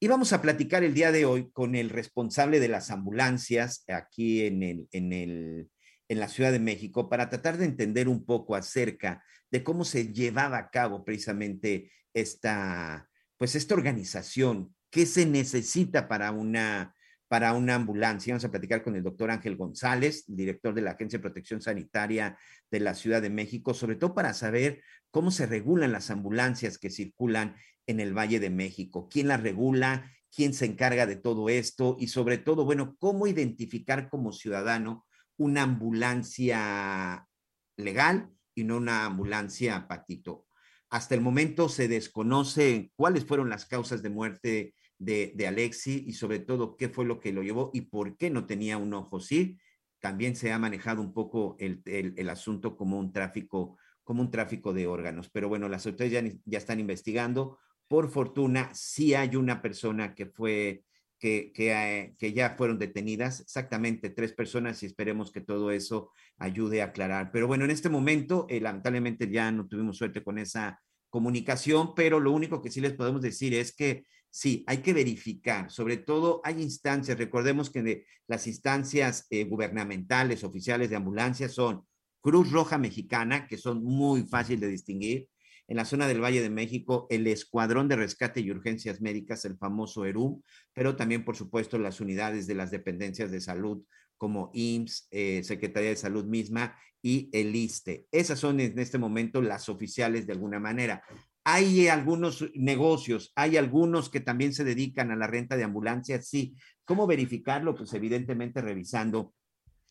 Y vamos a platicar el día de hoy con el responsable de las ambulancias aquí en, el, en, el, en la Ciudad de México para tratar de entender un poco acerca de cómo se llevaba a cabo precisamente esta, pues esta organización ¿Qué se necesita para una, para una ambulancia? Vamos a platicar con el doctor Ángel González, director de la Agencia de Protección Sanitaria de la Ciudad de México, sobre todo para saber cómo se regulan las ambulancias que circulan en el Valle de México, quién las regula, quién se encarga de todo esto y sobre todo, bueno, cómo identificar como ciudadano una ambulancia legal y no una ambulancia patito. Hasta el momento se desconoce cuáles fueron las causas de muerte de, de Alexi y sobre todo qué fue lo que lo llevó y por qué no tenía un ojo. Sí, también se ha manejado un poco el, asunto como un tráfico como un tráfico de órganos. Pero bueno, las autoridades ya, ya están investigando. Por fortuna, sí hay una persona que fue, eh, que, ya fueron detenidas, exactamente tres personas, y esperemos que todo eso ayude a aclarar. Pero bueno, en este momento, eh, lamentablemente ya no tuvimos suerte con esa comunicación, pero lo único que sí les podemos decir es que sí, hay que verificar, sobre todo hay instancias, recordemos que las instancias eh, gubernamentales, oficiales de ambulancia son Cruz Roja Mexicana, que son muy fáciles de distinguir, en la zona del Valle de México, el Escuadrón de Rescate y Urgencias Médicas, el famoso ERU, pero también, por supuesto, las unidades de las dependencias de salud como IMSS, eh, Secretaría de Salud misma y el ISTE. Esas son en este momento las oficiales de alguna manera. Hay algunos negocios, hay algunos que también se dedican a la renta de ambulancias, sí. ¿Cómo verificarlo? Pues evidentemente revisando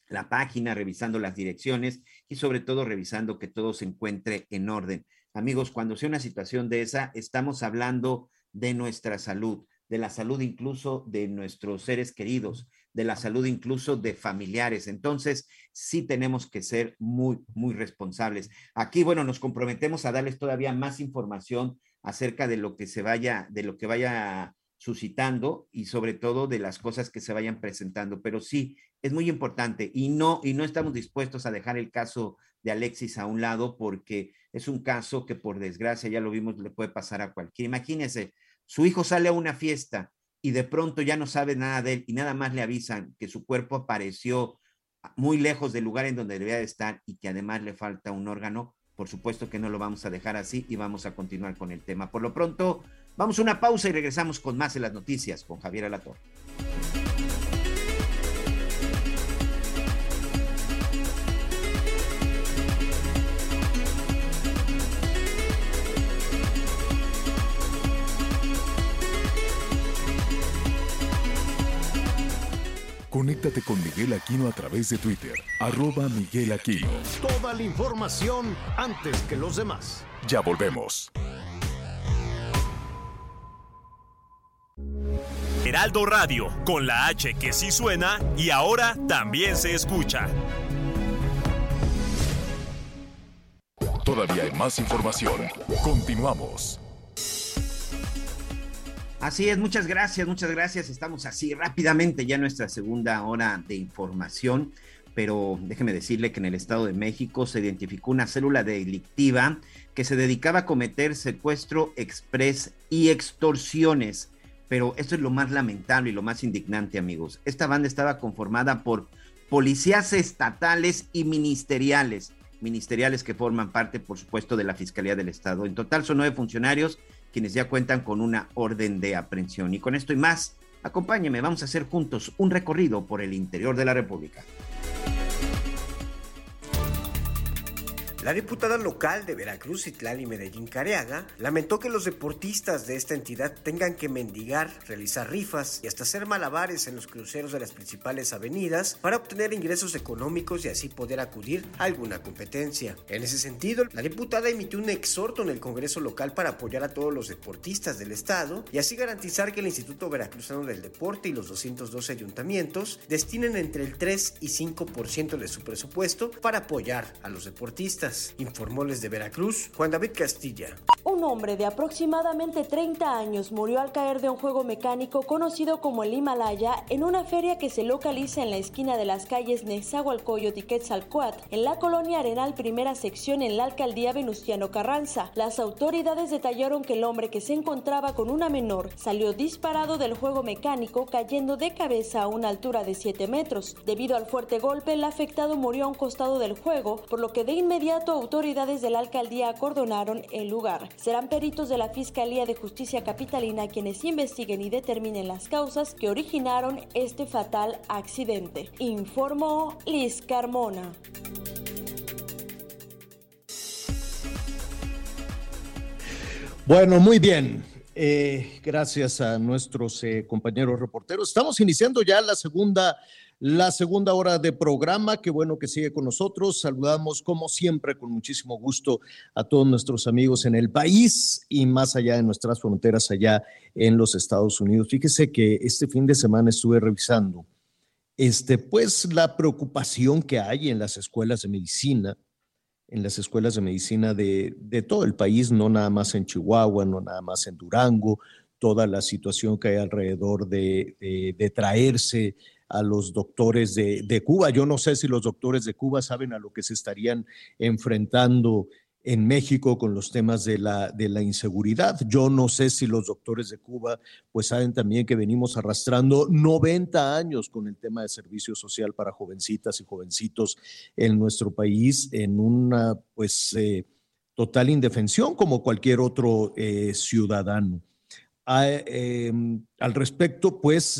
la página, revisando las direcciones y sobre todo revisando que todo se encuentre en orden. Amigos, cuando sea una situación de esa, estamos hablando de nuestra salud, de la salud incluso de nuestros seres queridos, de la salud incluso de familiares. Entonces, sí tenemos que ser muy, muy responsables. Aquí, bueno, nos comprometemos a darles todavía más información acerca de lo que se vaya, de lo que vaya suscitando y sobre todo de las cosas que se vayan presentando. Pero sí, es muy importante y no, y no estamos dispuestos a dejar el caso de Alexis a un lado porque es un caso que por desgracia, ya lo vimos, le puede pasar a cualquiera. Imagínense, su hijo sale a una fiesta y de pronto ya no sabe nada de él y nada más le avisan que su cuerpo apareció muy lejos del lugar en donde debía de estar y que además le falta un órgano, por supuesto que no lo vamos a dejar así y vamos a continuar con el tema. Por lo pronto, vamos a una pausa y regresamos con más de las noticias con Javier Alator. Conéctate con Miguel Aquino a través de Twitter, arroba Miguel Aquino. Toda la información antes que los demás. Ya volvemos. Heraldo Radio, con la H que sí suena y ahora también se escucha. Todavía hay más información. Continuamos. Así es, muchas gracias, muchas gracias. Estamos así rápidamente ya en nuestra segunda hora de información, pero déjeme decirle que en el Estado de México se identificó una célula delictiva que se dedicaba a cometer secuestro express y extorsiones. Pero esto es lo más lamentable y lo más indignante, amigos. Esta banda estaba conformada por policías estatales y ministeriales, ministeriales que forman parte, por supuesto, de la Fiscalía del Estado. En total son nueve funcionarios quienes ya cuentan con una orden de aprehensión. Y con esto y más, acompáñeme, vamos a hacer juntos un recorrido por el interior de la República. La diputada local de Veracruz, Itlán Medellín Careaga lamentó que los deportistas de esta entidad tengan que mendigar, realizar rifas y hasta hacer malabares en los cruceros de las principales avenidas para obtener ingresos económicos y así poder acudir a alguna competencia. En ese sentido, la diputada emitió un exhorto en el Congreso local para apoyar a todos los deportistas del estado y así garantizar que el Instituto Veracruzano del Deporte y los 212 ayuntamientos destinen entre el 3 y 5% de su presupuesto para apoyar a los deportistas informó desde Veracruz Juan David Castilla. Un hombre de aproximadamente 30 años murió al caer de un juego mecánico conocido como el Himalaya en una feria que se localiza en la esquina de las calles Nezahualcóyotl y Quetzalcoatl, en la colonia Arenal Primera Sección en la alcaldía Venustiano Carranza. Las autoridades detallaron que el hombre que se encontraba con una menor salió disparado del juego mecánico cayendo de cabeza a una altura de 7 metros. Debido al fuerte golpe, el afectado murió a un costado del juego, por lo que de inmediato autoridades de la alcaldía acordonaron el lugar. Serán peritos de la Fiscalía de Justicia Capitalina quienes investiguen y determinen las causas que originaron este fatal accidente. Informó Liz Carmona. Bueno, muy bien. Eh, gracias a nuestros eh, compañeros reporteros. Estamos iniciando ya la segunda la segunda hora de programa. Qué bueno que sigue con nosotros. Saludamos, como siempre, con muchísimo gusto a todos nuestros amigos en el país y más allá de nuestras fronteras, allá en los Estados Unidos. Fíjese que este fin de semana estuve revisando, este, pues, la preocupación que hay en las escuelas de medicina, en las escuelas de medicina de, todo el país, no nada más en Chihuahua, no nada más en Durango, toda la situación que hay alrededor de, de traerse a los doctores de, Cuba. Yo no sé si los doctores de Cuba saben a lo que se estarían enfrentando en México con los temas de la, de la inseguridad. Yo no sé si los doctores de Cuba pues saben también que venimos arrastrando 90 años con el tema de servicio social para jovencitas y jovencitos en nuestro país en una pues eh, total indefensión como cualquier otro eh, ciudadano. Ah, em, al respecto, pues...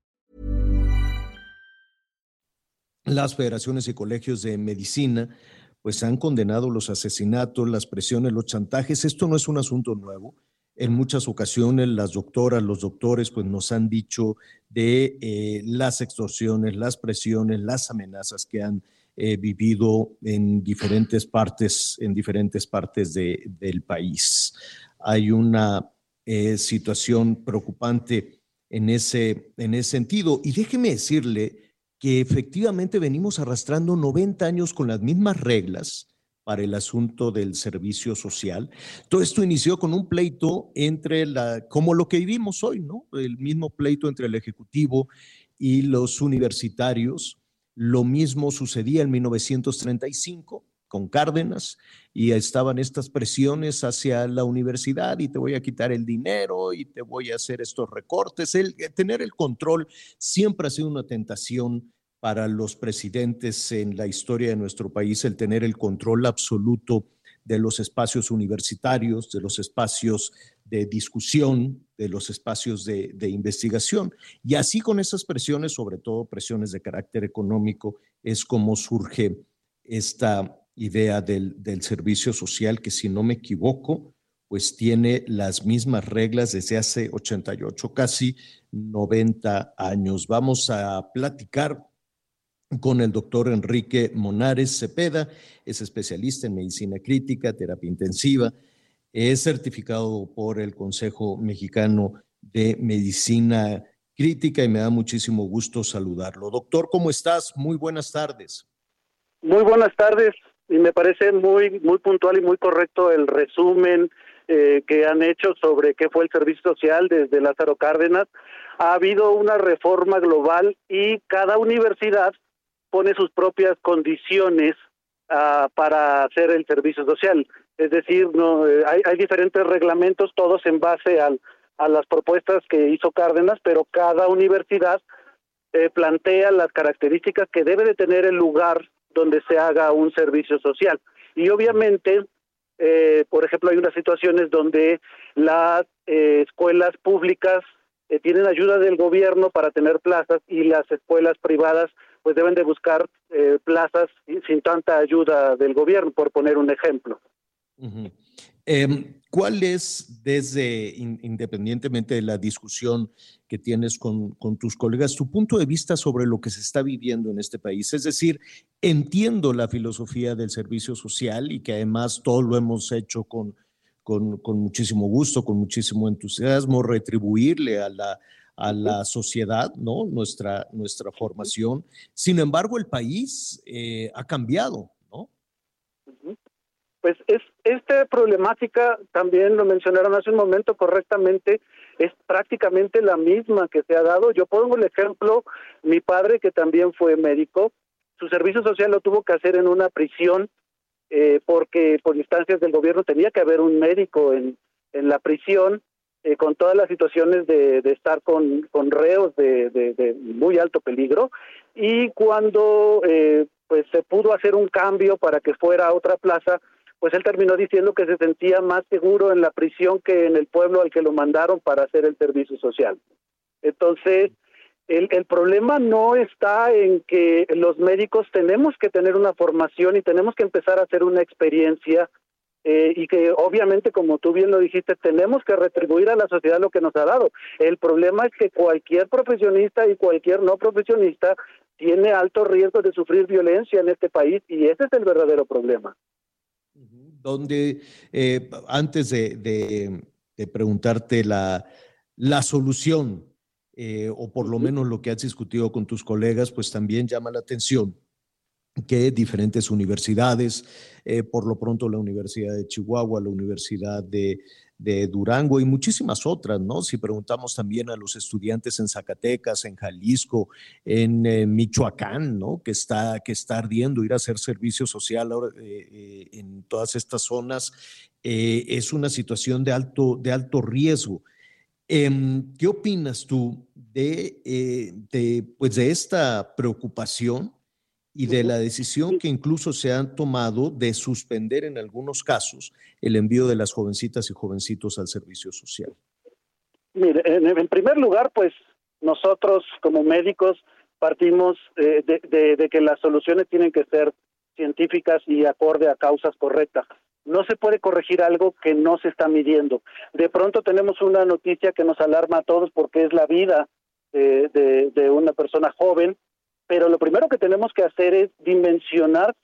Las federaciones y colegios de medicina pues han condenado los asesinatos, las presiones, los chantajes. Esto no es un asunto nuevo. En muchas ocasiones las doctoras, los doctores pues nos han dicho de eh, las extorsiones, las presiones, las amenazas que han eh, vivido en diferentes partes, en diferentes partes de, del país. Hay una eh, situación preocupante en ese, en ese sentido. Y déjeme decirle que efectivamente venimos arrastrando 90 años con las mismas reglas para el asunto del servicio social. Todo esto inició con un pleito entre la, como lo que vivimos hoy, ¿no? El mismo pleito entre el Ejecutivo y los universitarios lo mismo sucedía en 1935 con Cárdenas y estaban estas presiones hacia la universidad y te voy a quitar el dinero y te voy a hacer estos recortes. El, eh, tener el control siempre ha sido una tentación para los presidentes en la historia de nuestro país, el tener el control absoluto de los espacios universitarios, de los espacios de discusión, de los espacios de, investigación. Y así con esas presiones, sobre todo presiones de carácter económico, es como surge esta idea del, servicio social que, si no me equivoco, pues tiene las mismas reglas desde hace 88, casi 90 años. Vamos a platicar con el doctor Enrique Monares Cepeda, es especialista en medicina crítica, terapia intensiva, es certificado por el Consejo Mexicano de Medicina Crítica y me da muchísimo gusto saludarlo. Doctor, ¿cómo estás? Muy buenas tardes. Muy buenas tardes y me parece muy muy puntual y muy correcto el resumen eh, que han hecho sobre qué fue el servicio social desde Lázaro Cárdenas. Ha habido una reforma global y cada universidad pone sus propias condiciones uh, para hacer el servicio social. Es decir, no eh, hay, hay, diferentes reglamentos, todos en base al, a las propuestas que hizo Cárdenas, pero cada universidad eh, plantea las características que debe de tener el lugar donde se haga un servicio social. Y obviamente, eh, por ejemplo, hay unas situaciones donde las eh, escuelas públicas eh, tienen ayuda del gobierno para tener plazas y las escuelas privadas pues deben de buscar eh, plazas sin tanta ayuda del gobierno, por poner un ejemplo. Em, ¿Cuál es, desde, independientemente de la discusión que tienes con, con, tus colegas, tu punto de vista sobre lo que se está viviendo en este país? Es decir, entiendo la filosofía del servicio social y que además todo lo hemos hecho con, con, con muchísimo gusto, con muchísimo entusiasmo, retribuirle a la, a la sociedad, ¿no? Nuestra, nuestra formación. Sin embargo, el país eh, ha cambiado. Pues es, esta problemática, también lo mencionaron hace un momento correctamente, es prácticamente la misma que se ha dado. Yo pongo el ejemplo, mi padre, que también fue médico, su servicio social lo tuvo que hacer en una prisión eh, porque por instancias del gobierno tenía que haber un médico en, en la prisión eh, con todas las situaciones de, estar con, con reos de, muy alto peligro y cuando eh, pues se pudo hacer un cambio para que fuera a otra plaza pues él terminó diciendo que se sentía más seguro en la prisión que en el pueblo al que lo mandaron para hacer el servicio social entonces el, el problema no está en que los médicos tenemos que tener una formación y tenemos que empezar a hacer una experiencia eh, y que obviamente, como tú bien lo dijiste, tenemos que retribuir a la sociedad lo que nos ha dado. El problema es que cualquier profesionista y cualquier no profesionista tiene alto riesgo de sufrir violencia en este país y ese es el verdadero problema. Donde, eh, antes de, de, preguntarte la, la solución, eh, o por lo menos lo que has discutido con tus colegas, pues también llama la atención que diferentes universidades, eh, por lo pronto la Universidad de Chihuahua, la Universidad de, de Durango y muchísimas otras, ¿no? Si preguntamos también a los estudiantes en Zacatecas, en Jalisco, en eh, Michoacán, ¿no? Que está, que está ardiendo ir a hacer servicio social ahora, eh, eh, en todas estas zonas, es una situación de alto, de alto riesgo. Em, ¿Qué opinas tú de, de, pues de esta preocupación? Y de la decisión que incluso se han tomado de suspender en algunos casos el envío de las jovencitas y jovencitos al servicio social? Mire, en, primer lugar, pues nosotros como médicos partimos eh, de, que las soluciones tienen que ser científicas y acorde a causas correctas. No se puede corregir algo que no se está midiendo. De pronto tenemos una noticia que nos alarma a todos porque es la vida de una persona joven pero lo primero que tenemos que hacer es dimensionar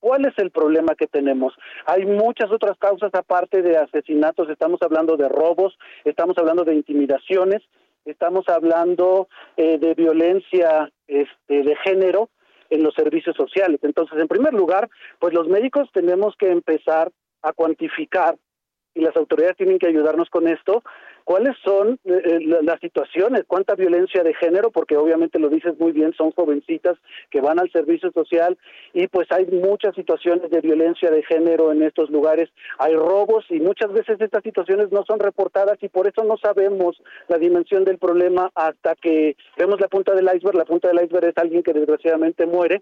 cuál es el problema que tenemos. Hay muchas otras causas aparte de asesinatos, estamos hablando de robos, estamos hablando de intimidaciones, estamos hablando eh, de violencia este, de género en los servicios sociales. Entonces, en primer lugar, pues los médicos tenemos que empezar a cuantificar y las autoridades tienen que ayudarnos con esto, cuáles son eh, eh, las situaciones, cuánta violencia de género, porque obviamente lo dices muy bien, son jovencitas que van al servicio social y pues hay muchas situaciones de violencia de género en estos lugares, hay robos y muchas veces estas situaciones no son reportadas y por eso no sabemos la dimensión del problema hasta que vemos la punta del iceberg, la punta del iceberg es alguien que desgraciadamente muere,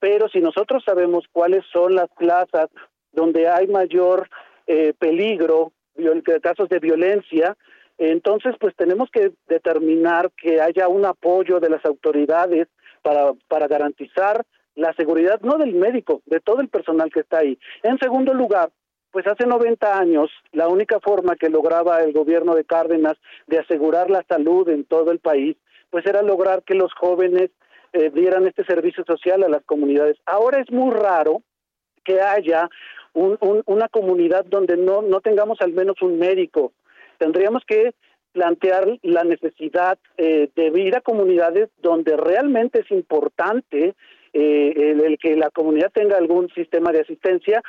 pero si nosotros sabemos cuáles son las plazas donde hay mayor eh, peligro, casos de violencia, entonces pues tenemos que determinar que haya un apoyo de las autoridades para, para garantizar la seguridad no del médico, de todo el personal que está ahí. En segundo lugar, pues hace 90 años la única forma que lograba el gobierno de Cárdenas de asegurar la salud en todo el país, pues era lograr que los jóvenes eh, dieran este servicio social a las comunidades. Ahora es muy raro que haya una comunidad donde no, no tengamos al menos un médico. Tendríamos que plantear la necesidad eh, de ir a comunidades donde realmente es importante eh, el, que la comunidad tenga algún sistema de asistencia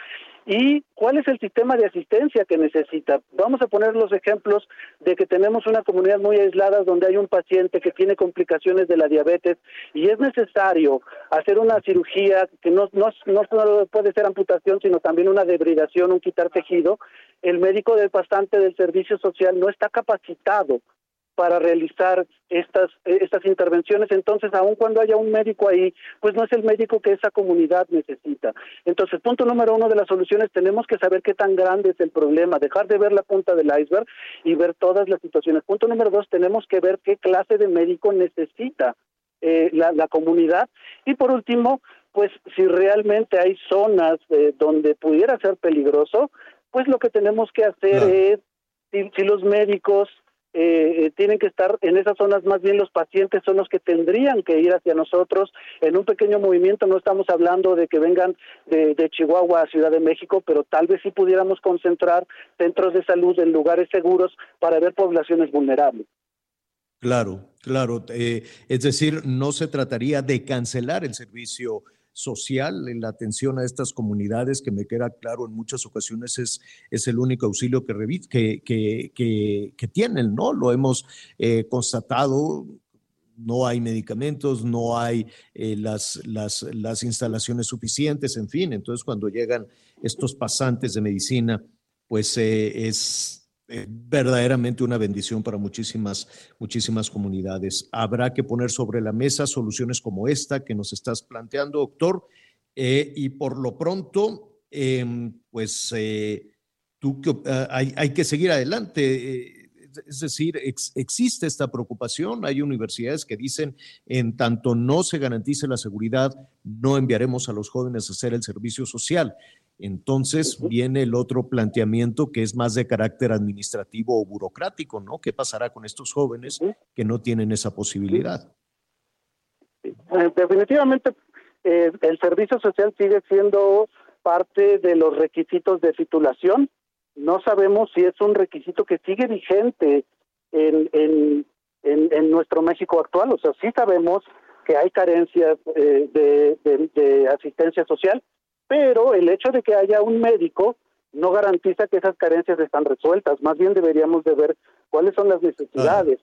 y cuál es el sistema de asistencia que necesita. Vamos a poner los ejemplos de que tenemos una comunidad muy aislada donde hay un paciente que tiene complicaciones de la diabetes y es necesario hacer una cirugía que no, no, no puede ser amputación, sino también una debridación, un quitar tejido. El médico del bastante del servicio social no está capacitado para realizar estas estas intervenciones. Entonces aun cuando haya un médico ahí pues no es el médico que esa comunidad necesita. Entonces punto número uno de las soluciones tenemos que saber qué tan grande es el problema dejar de ver la punta del iceberg y ver todas las situaciones. Punto número dos tenemos que ver qué clase de médico necesita eh, la, comunidad. Y por último pues si realmente hay zonas eh, donde pudiera ser peligroso pues lo que tenemos que hacer es si los médicos eh, tienen que estar en esas zonas, más bien los pacientes son los que tendrían que ir hacia nosotros en un pequeño movimiento, no estamos hablando de que vengan de, Chihuahua a Ciudad de México, pero tal vez sí pudiéramos concentrar centros de salud en lugares seguros para ver poblaciones vulnerables. Claro, claro. Eh, es decir, no se trataría de cancelar el servicio social en la atención a estas comunidades, que me queda claro en muchas ocasiones es, es el único auxilio que, que, que, tienen, ¿no? Lo hemos eh, constatado no hay medicamentos, no hay eh, las, las, las, instalaciones suficientes, en fin. Entonces, cuando llegan estos pasantes de medicina, pues eh, es eh, verdaderamente una bendición para muchísimas, muchísimas comunidades. Habrá que poner sobre la mesa soluciones como esta que nos estás planteando, doctor, eh, y por lo pronto, em, pues eh, hay, que seguir adelante. Es decir, existe esta preocupación. Hay universidades que dicen, en tanto no se garantice la seguridad, no enviaremos a los jóvenes a hacer el servicio social. Entonces viene el otro planteamiento que es más de carácter administrativo o burocrático, ¿no? ¿Qué pasará con estos jóvenes que no tienen esa posibilidad? Eh, definitivamente eh, el servicio social sigue siendo parte de los requisitos de titulación. No sabemos si es un requisito que sigue vigente en, en, en, nuestro México actual. O sea, sí sabemos que hay carencias eh, de asistencia social, pero el hecho de que haya un médico no garantiza que esas carencias están resueltas, más bien deberíamos de ver cuáles son las necesidades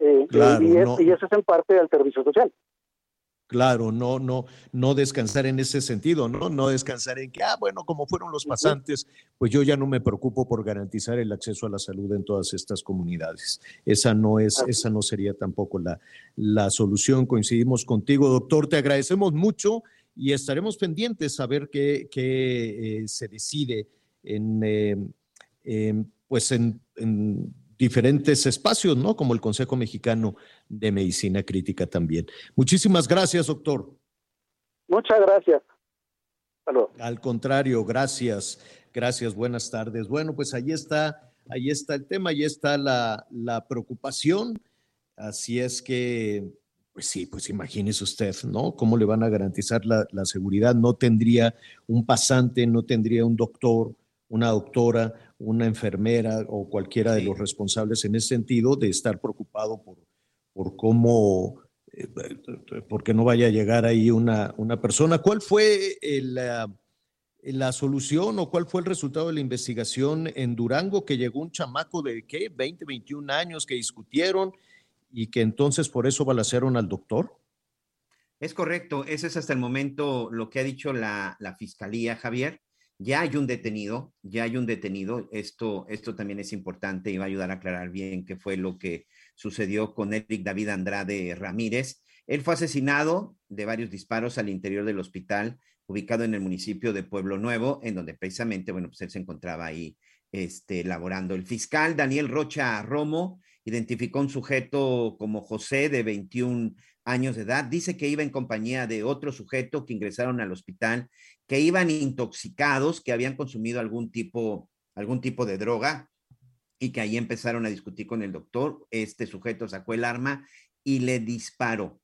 eh, y, y eso es en parte al servicio social. Claro, no, no, no descansar en ese sentido, ¿no? No descansar en que, ah, bueno, como fueron los pasantes, pues yo ya no me preocupo por garantizar el acceso a la salud en todas estas comunidades. Esa no es, esa no sería tampoco la, la solución. Coincidimos contigo, doctor. Te agradecemos mucho y estaremos pendientes a ver qué, qué eh, se decide en, eh, pues en, en diferentes espacios, ¿no? Como el Consejo Mexicano de Medicina Crítica también. Muchísimas gracias, doctor. Muchas gracias. Al contrario, gracias. Gracias, buenas tardes. Bueno, pues ahí está, ahí está el tema, ahí está la, la preocupación. Así es que, pues sí, pues imagínese usted, ¿no? ¿Cómo le van a garantizar la, la seguridad? No tendría un pasante, no tendría un doctor, una doctora, una enfermera o cualquiera de los responsables en ese sentido de estar preocupado por, por cómo, eh, porque no vaya a llegar ahí una, una persona. ¿Cuál fue la, la, solución o cuál fue el resultado de la investigación en Durango que llegó un chamaco de qué, 20, 21 años que discutieron y que entonces por eso balacearon al doctor? Es correcto, ese es hasta el momento lo que ha dicho la, la fiscalía, Javier. Ya hay un detenido, ya hay un detenido. Esto, esto también es importante y va a ayudar a aclarar bien qué fue lo que sucedió con Eric David Andrade Ramírez. Él fue asesinado de varios disparos al interior del hospital ubicado en el municipio de Pueblo Nuevo, en donde precisamente, bueno, pues él se encontraba ahí este, laborando. El fiscal Daniel Rocha Romo identificó un sujeto como José de 21 años de edad. Dice que iba en compañía de otro sujeto que ingresaron al hospital que iban intoxicados, que habían consumido algún tipo, algún tipo de droga y que ahí empezaron a discutir con el doctor. Este sujeto sacó el arma y le disparó.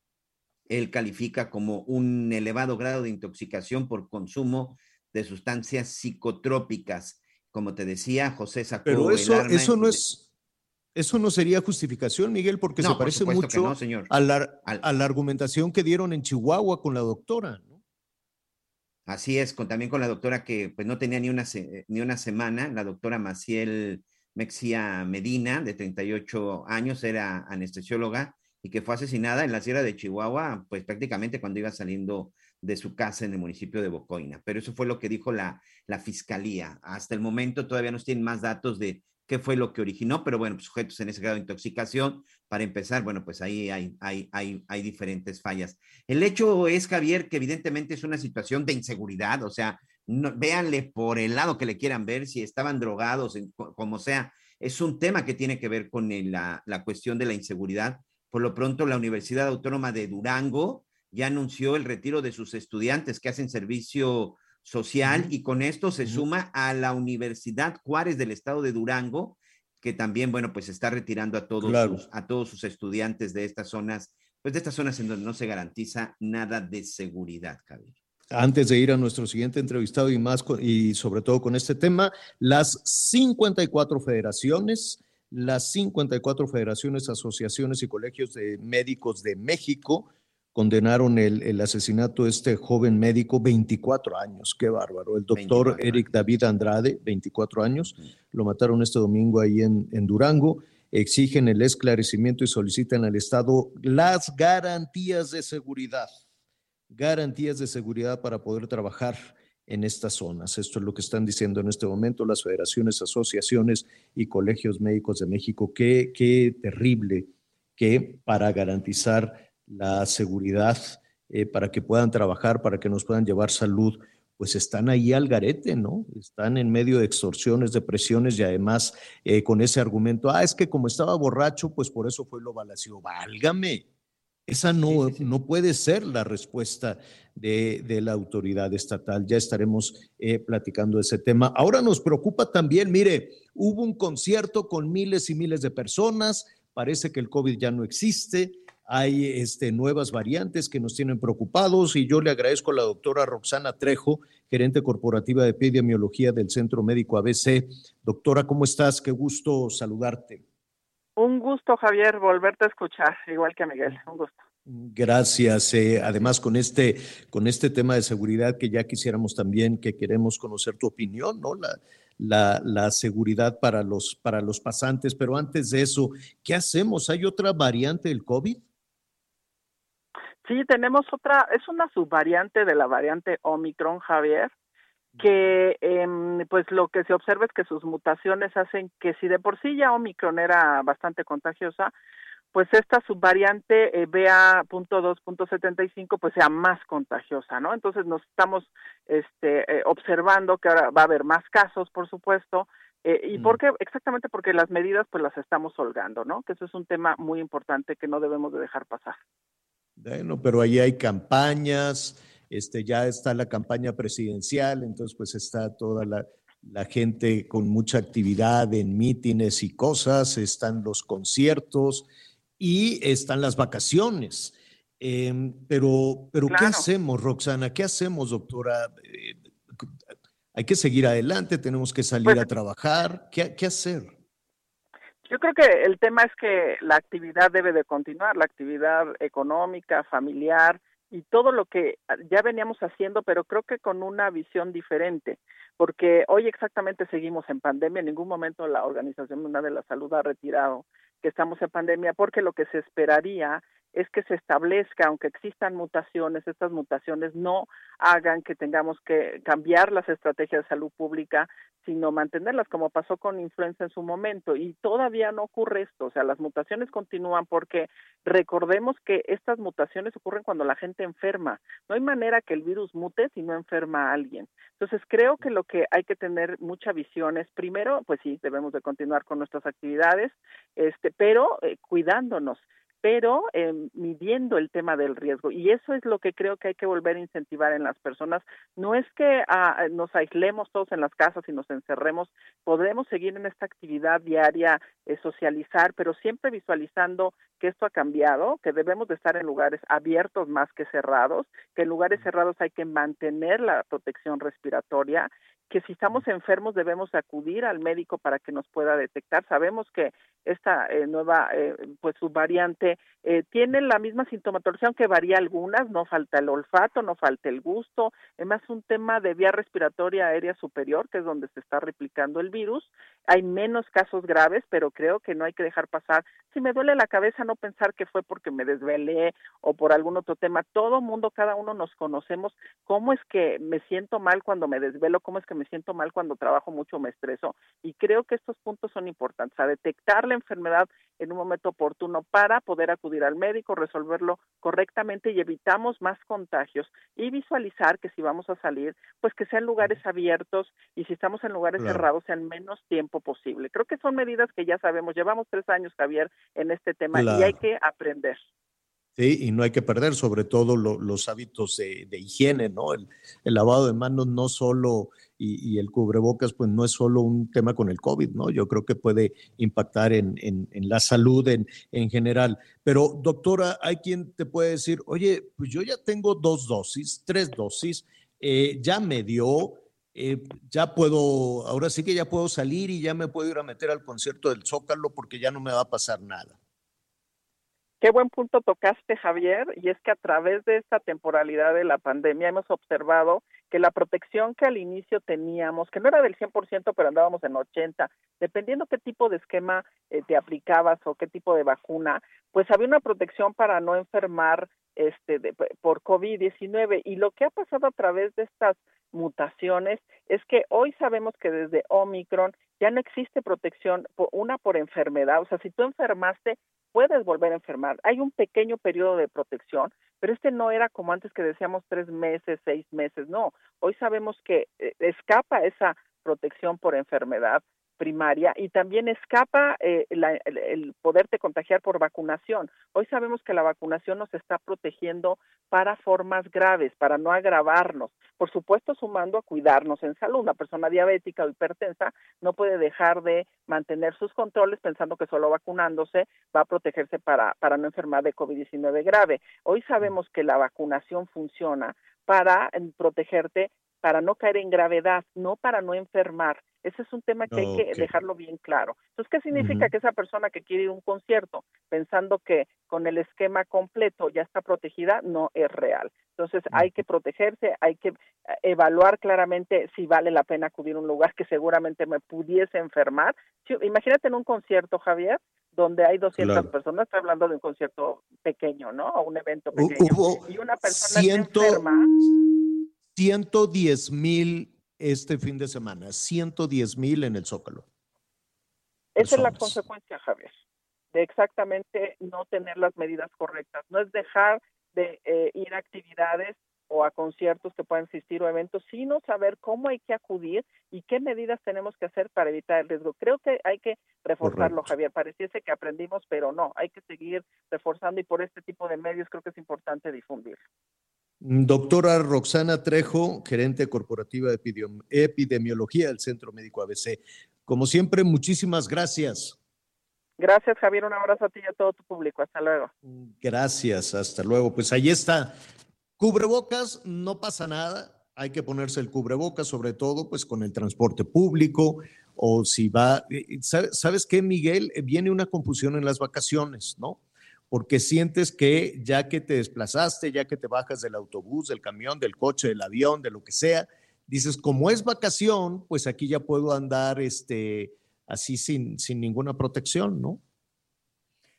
Él califica como un elevado grado de intoxicación por consumo de sustancias psicotrópicas. Como te decía, José sacó Pero eso, el arma eso no es, eso no sería justificación, Miguel, porque se parece mucho A, la, a la argumentación que dieron en Chihuahua con la doctora. Así es, con, también con la doctora que pues no tenía ni una, ni una semana, la doctora Maciel Mexia Medina, de 38 años, era anestesióloga y que fue asesinada en la Sierra de Chihuahua, pues prácticamente cuando iba saliendo de su casa en el municipio de Bocoina. Pero eso fue lo que dijo la, la fiscalía. Hasta el momento todavía no tienen más datos de qué fue lo que originó, pero bueno, pues, sujetos en ese grado de intoxicación, para empezar, bueno, pues ahí hay, hay, hay, hay diferentes fallas. El hecho es, Javier, que evidentemente es una situación de inseguridad, o sea, no, véanle por el lado que le quieran ver, si estaban drogados, como sea, es un tema que tiene que ver con la, la cuestión de la inseguridad. Por lo pronto, la Universidad Autónoma de Durango ya anunció el retiro de sus estudiantes que hacen servicio social y con esto se suma a la Universidad Juárez del estado de Durango, que también, bueno, pues está retirando a todos, sus, a todos sus estudiantes de estas zonas, pues de estas zonas en donde no se garantiza nada de seguridad, Javier. Antes de ir a nuestro siguiente entrevistado y más, y sobre todo con este tema, las 54 federaciones, las 54 federaciones, asociaciones y colegios de médicos de México condenaron el, asesinato de este joven médico, 24 años, qué bárbaro. El doctor Eric David Andrade, 24 años, lo mataron este domingo ahí en, en Durango. Exigen el esclarecimiento y solicitan al Estado las garantías de seguridad, garantías de seguridad para poder trabajar en estas zonas. Esto es lo que están diciendo en este momento las federaciones, asociaciones y colegios médicos de México. Qué, qué terrible que para garantizar la seguridad eh, para que puedan trabajar, para que nos puedan llevar salud, pues están ahí al garete, ¿no? Están en medio de extorsiones, de presiones y además eh, con ese argumento, ah, es que como estaba borracho, pues por eso fue lo balació. Válgame. Esa no, no puede ser la respuesta de, de, la autoridad estatal. Ya estaremos eh, platicando ese tema. Ahora nos preocupa también, mire, hubo un concierto con miles y miles de personas, parece que el COVID ya no existe, hay este, nuevas variantes que nos tienen preocupados y yo le agradezco a la doctora Roxana Trejo, gerente corporativa de epidemiología del Centro Médico ABC. Doctora, ¿cómo estás? Qué gusto saludarte. Un gusto, Javier, volverte a escuchar, igual que a Miguel. Un gusto. Gracias. Eh, además, con este, con este tema de seguridad que ya quisiéramos también, que queremos conocer tu opinión, ¿no? La, la, la, seguridad para los, para los pasantes. Pero antes de eso, ¿qué hacemos? ¿Hay otra variante del COVID? Sí, tenemos otra, es una subvariante de la variante Omicron, Javier, que eh, pues lo que se observa es que sus mutaciones hacen que si de por sí ya Omicron era bastante contagiosa, pues esta subvariante eh, BA.2.75 pues sea más contagiosa, ¿no? Entonces nos estamos este, eh, observando que ahora va a haber más casos, por supuesto, eh, ¿Y por qué? Exactamente porque las medidas pues las estamos holgando, ¿no? Que eso es un tema muy importante que no debemos de dejar pasar. Bueno, pero ahí hay campañas, este, ya está la campaña presidencial, entonces pues está toda la, gente con mucha actividad en mítines y cosas, están los conciertos y están las vacaciones. Em, pero, pero ¿qué hacemos, Roxana? ¿Qué hacemos, doctora? Eh, hay que seguir adelante, tenemos que salir pues a trabajar. ¿Qué, ¿Qué hacer? Yo creo que el tema es que la actividad debe de continuar, la actividad económica, familiar y todo lo que ya veníamos haciendo, pero creo que con una visión diferente, porque hoy exactamente seguimos en pandemia, en ningún momento la Organización Mundial de la Salud ha retirado que estamos en pandemia, porque lo que se esperaría es que se establezca, aunque existan mutaciones, estas mutaciones no hagan que tengamos que cambiar las estrategias de salud pública, sino mantenerlas como pasó con influenza en su momento. Y todavía no ocurre esto, o sea, las mutaciones continúan porque recordemos que estas mutaciones ocurren cuando la gente enferma. No hay manera que el virus mute si no enferma a alguien. Entonces, creo que lo que hay que tener mucha visión es, primero, pues sí, debemos de continuar con nuestras actividades, este, pero eh, cuidándonos pero eh, midiendo el tema del riesgo. Y eso es lo que creo que hay que volver a incentivar en las personas. No es que ah, nos aislemos todos en las casas y nos encerremos, podremos seguir en esta actividad diaria, eh, socializar, pero siempre visualizando que esto ha cambiado, que debemos de estar en lugares abiertos más que cerrados, que en lugares cerrados hay que mantener la protección respiratoria que si estamos enfermos debemos acudir al médico para que nos pueda detectar. Sabemos que esta eh, nueva eh, pues subvariante eh, tiene la misma sintomatología, aunque varía algunas, no falta el olfato, no falta el gusto, es más un tema de vía respiratoria aérea superior, que es donde se está replicando el virus. Hay menos casos graves, pero creo que no hay que dejar pasar. Si me duele la cabeza, no pensar que fue porque me desvelé o por algún otro tema. Todo mundo, cada uno nos conocemos cómo es que me siento mal cuando me desvelo, cómo es que me siento mal cuando trabajo mucho, me estreso. Y creo que estos puntos son importantes, a detectar la enfermedad en un momento oportuno para poder acudir al médico, resolverlo correctamente y evitamos más contagios y visualizar que si vamos a salir, pues que sean lugares abiertos y si estamos en lugares cerrados sean menos tiempo posible. Creo que son medidas que ya sabemos. Llevamos tres años, Javier, en este tema y hay que aprender. Sí, y no hay que perder sobre todo los hábitos de, higiene, ¿no? El, lavado de manos no solo y, el cubrebocas, pues no es solo un tema con el COVID, ¿no? Yo creo que puede impactar en, la salud en, general. Pero, doctora, hay quien te puede decir, oye, pues yo ya tengo dos dosis, tres dosis, eh, ya me dio, eh, ya puedo, ahora sí que ya puedo salir y ya me puedo ir a meter al concierto del Zócalo porque ya no me va a pasar nada. Qué buen punto tocaste, Javier, y es que a través de esta temporalidad de la pandemia hemos observado que la protección que al inicio teníamos, que no era del 100%, pero andábamos en 80, dependiendo qué tipo de esquema eh, te aplicabas o qué tipo de vacuna, pues había una protección para no enfermar este por COVID-19 y lo que ha pasado a través de estas mutaciones es que hoy sabemos que desde Omicron ya no existe protección, una por enfermedad, o sea, si tú enfermaste, puedes volver a enfermar. Hay un pequeño periodo de protección, pero este no era como antes que decíamos tres meses, seis meses, no. Hoy sabemos que eh, escapa esa protección por enfermedad primaria y también escapa eh, el, poderte contagiar por vacunación. Hoy sabemos que la vacunación nos está protegiendo para formas graves, para no agravarnos. Por supuesto, sumando a cuidarnos en salud. Una persona diabética o hipertensa no puede dejar de mantener sus controles pensando que solo vacunándose va a protegerse para, para no enfermar de COVID-19 grave. Hoy sabemos que la vacunación funciona para protegerte para no caer en gravedad, no para no enfermar. Ese es un tema que hay que dejarlo bien claro. Entonces, ¿qué significa que esa persona que quiere ir a un concierto pensando que con el esquema completo ya está protegida? No es real. Entonces, hay que protegerse, hay que eh, evaluar claramente si vale la pena acudir a un lugar que seguramente me pudiese enfermar. imagínate en un concierto, Javier, donde hay 200 personas, estoy hablando de un concierto pequeño, ¿no? O un evento pequeño. y una persona ciento, enferma. 110 mil este fin de semana, 110 mil en el Zócalo. Esa es la consecuencia, Javier, de exactamente no tener las medidas correctas. No es dejar de eh, ir a actividades o a conciertos que puedan existir o eventos, sino saber cómo hay que acudir y qué medidas tenemos que hacer para evitar el riesgo. Creo que hay que reforzarlo, Javier. Pareciese que aprendimos, pero no, hay que seguir reforzando y por este tipo de medios creo que es importante difundirlo. Doctora Roxana Trejo, gerente corporativa de epidemiología del Centro Médico ABC. Como siempre, muchísimas gracias. Gracias, Javier. Un abrazo a ti y a todo tu público. Hasta luego. Gracias, hasta luego. Pues ahí está. Cubrebocas, no pasa nada. Hay que ponerse el cubrebocas, sobre todo pues con el transporte público o si va. Eh, ¿Sabes qué, Miguel? Viene una confusión en las vacaciones, ¿no? Porque sientes que ya que te desplazaste, ya que te bajas del autobús, del camión, del coche, del avión, de lo que sea, dices, como es vacación, pues aquí ya puedo andar este, así sin, sin ninguna protección, ¿no?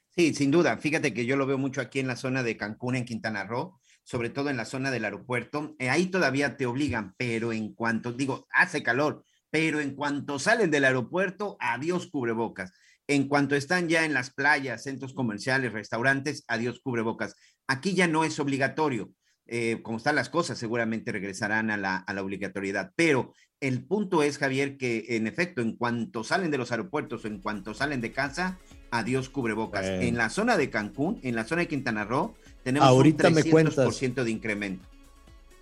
Sí, sin duda. Fíjate que yo lo veo mucho aquí en la zona de Cancún, en Quintana Roo, sobre todo en la zona del aeropuerto. Eh, ahí todavía te obligan, pero en cuanto, digo, hace calor, pero en cuanto salen del aeropuerto, adiós cubrebocas. En cuanto están ya en las playas, centros comerciales, restaurantes, adiós cubrebocas. Aquí ya no es obligatorio. Eh, como están las cosas, seguramente regresarán a la, a la, obligatoriedad. Pero el punto es, Javier, que en efecto, en cuanto salen de los aeropuertos o en cuanto salen de casa, adiós cubrebocas. En la zona de Cancún, en la zona de Quintana Roo, tenemos Ahorita un 300% de incremento.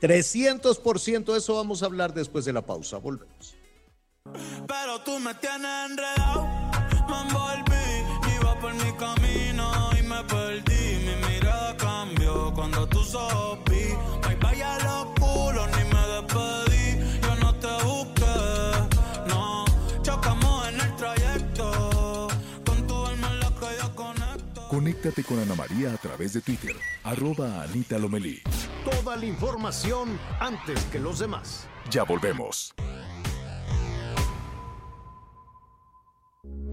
300%, eso vamos a hablar después de la pausa. Volvemos. Pero tú me tienes enredado, me envolví, iba por mi camino y me perdí. Mi mirada cambió cuando tú sopí. Bye vaya los culos, ni me despedí. Yo no te busqué, no. Chocamos en el trayecto. Con tu alma en la que yo conecto. Conéctate con Ana María a través de Twitter, arroba Anita Lomelí. Toda la información antes que los demás. Ya volvemos.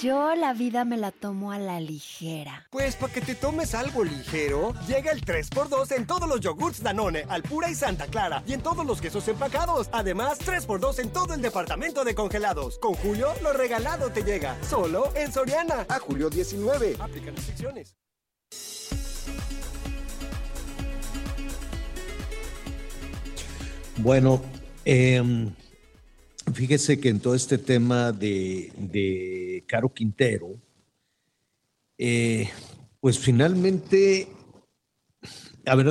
Yo la vida me la tomo a la ligera. Pues para que te tomes algo ligero, llega el 3x2 en todos los yogurts Danone, Alpura y Santa Clara, y en todos los quesos empacados. Además, 3x2 en todo el departamento de congelados. Con Julio, lo regalado te llega. Solo en Soriana. A julio 19. Aplican restricciones. Bueno, eh, Fíjese que en todo este tema de, Caro Quintero, eh, pues finalmente, a ver,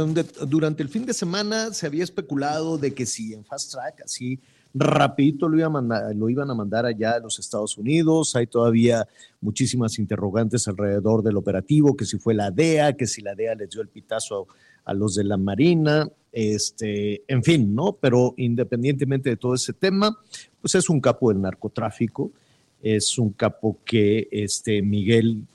durante el fin de semana se había especulado de que si en Fast Track, así rapidito lo, iba a mandar, lo iban a mandar allá a los Estados Unidos, hay todavía muchísimas interrogantes alrededor del operativo, que si fue la DEA, que si la DEA les dio el pitazo a los de la Marina, este, en fin, ¿no? Pero independientemente de todo ese tema, pues es un capo del narcotráfico, es un capo que este, Miguel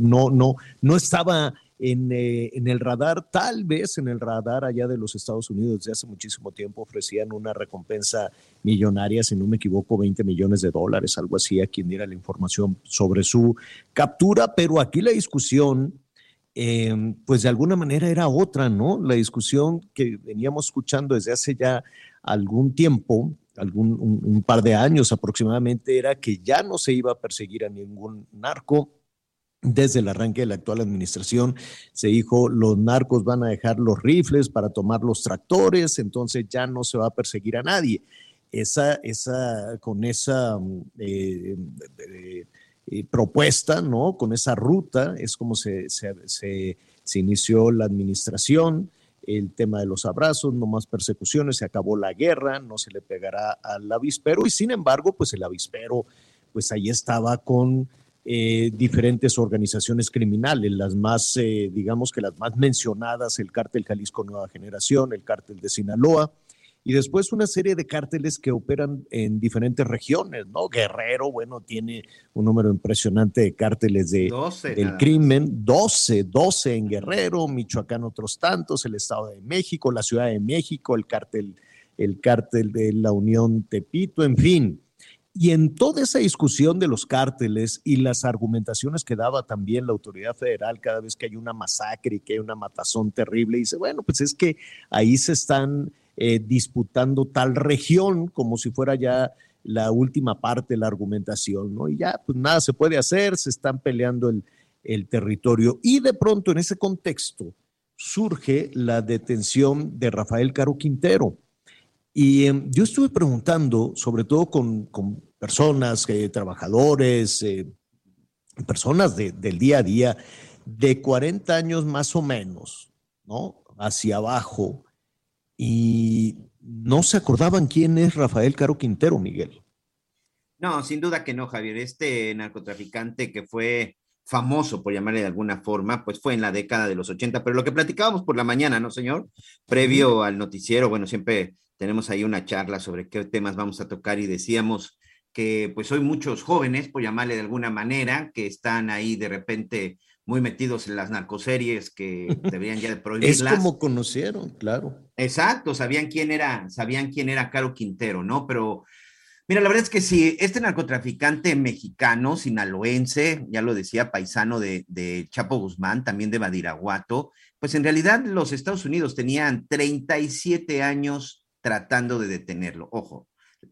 no, no, no estaba en, eh, en, el radar, tal vez en el radar allá de los Estados Unidos desde hace muchísimo tiempo ofrecían una recompensa millonaria, si no me equivoco, 20 millones de dólares, algo así, a quien diera la información sobre su captura, pero aquí la discusión Em, pues de alguna manera era otra, ¿no? La discusión que veníamos escuchando desde hace ya algún tiempo, algún un, par de años aproximadamente, era que ya no se iba a perseguir a ningún narco. Desde el arranque de la actual administración se dijo, los narcos van a dejar los rifles para tomar los tractores, entonces ya no se va a perseguir a nadie. Esa, esa, con esa mm, eh, eh, propuesta, ¿no? Con esa ruta, es como se, se, se, inició la administración. el tema de los abrazos, no más persecuciones, se acabó la guerra, no se le pegará al avispero y sin embargo, pues el avispero, pues ahí estaba con eh, diferentes organizaciones criminales, las más, eh, digamos que las más mencionadas, el cártel Jalisco Nueva Generación, el cártel de Sinaloa, y después una serie de cárteles que operan en diferentes regiones, ¿no? Guerrero, bueno, tiene un número impresionante de cárteles de, del crimen, 12, 12 en Guerrero, Michoacán otros tantos, el Estado de México, la Ciudad de México, el cártel, el cártel de la Unión Tepito, en fin. Y en toda esa discusión de los cárteles y las argumentaciones que daba también la autoridad federal cada vez que hay una masacre y que hay una matazón terrible, dice, bueno, pues es que ahí se están eh, disputando tal región como si fuera ya la última parte de la argumentación, ¿no? Y ya, pues nada se puede hacer, se están peleando el, el territorio. Y de pronto en ese contexto surge la detención de Rafael Caro Quintero. Y em, yo estuve preguntando, sobre todo con, con personas, eh, trabajadores, eh, personas del día a día, de 40 años más o menos, ¿no? Hacia abajo, y no se acordaban quién es Rafael Caro Quintero, Miguel. No, sin duda que no, Javier. Este narcotraficante que fue famoso, por llamarle de alguna forma, pues fue en la década de los 80, pero lo que platicábamos por la mañana, ¿no, señor? Previo al noticiero, bueno, siempre tenemos ahí una charla sobre qué temas vamos a tocar y decíamos que pues hoy muchos jóvenes, por llamarle de alguna manera, que están ahí de repente muy metidos en las narcoseries que deberían ya de prohibirlas. es como conocieron, claro. Exacto, sabían quién era, sabían quién era Caro Quintero, ¿no? Pero mira, la verdad es que si este narcotraficante mexicano, sinaloense, ya lo decía, paisano de, de Chapo Guzmán, también de Badiraguato, pues en realidad los Estados Unidos tenían 37 años tratando de detenerlo. Ojo,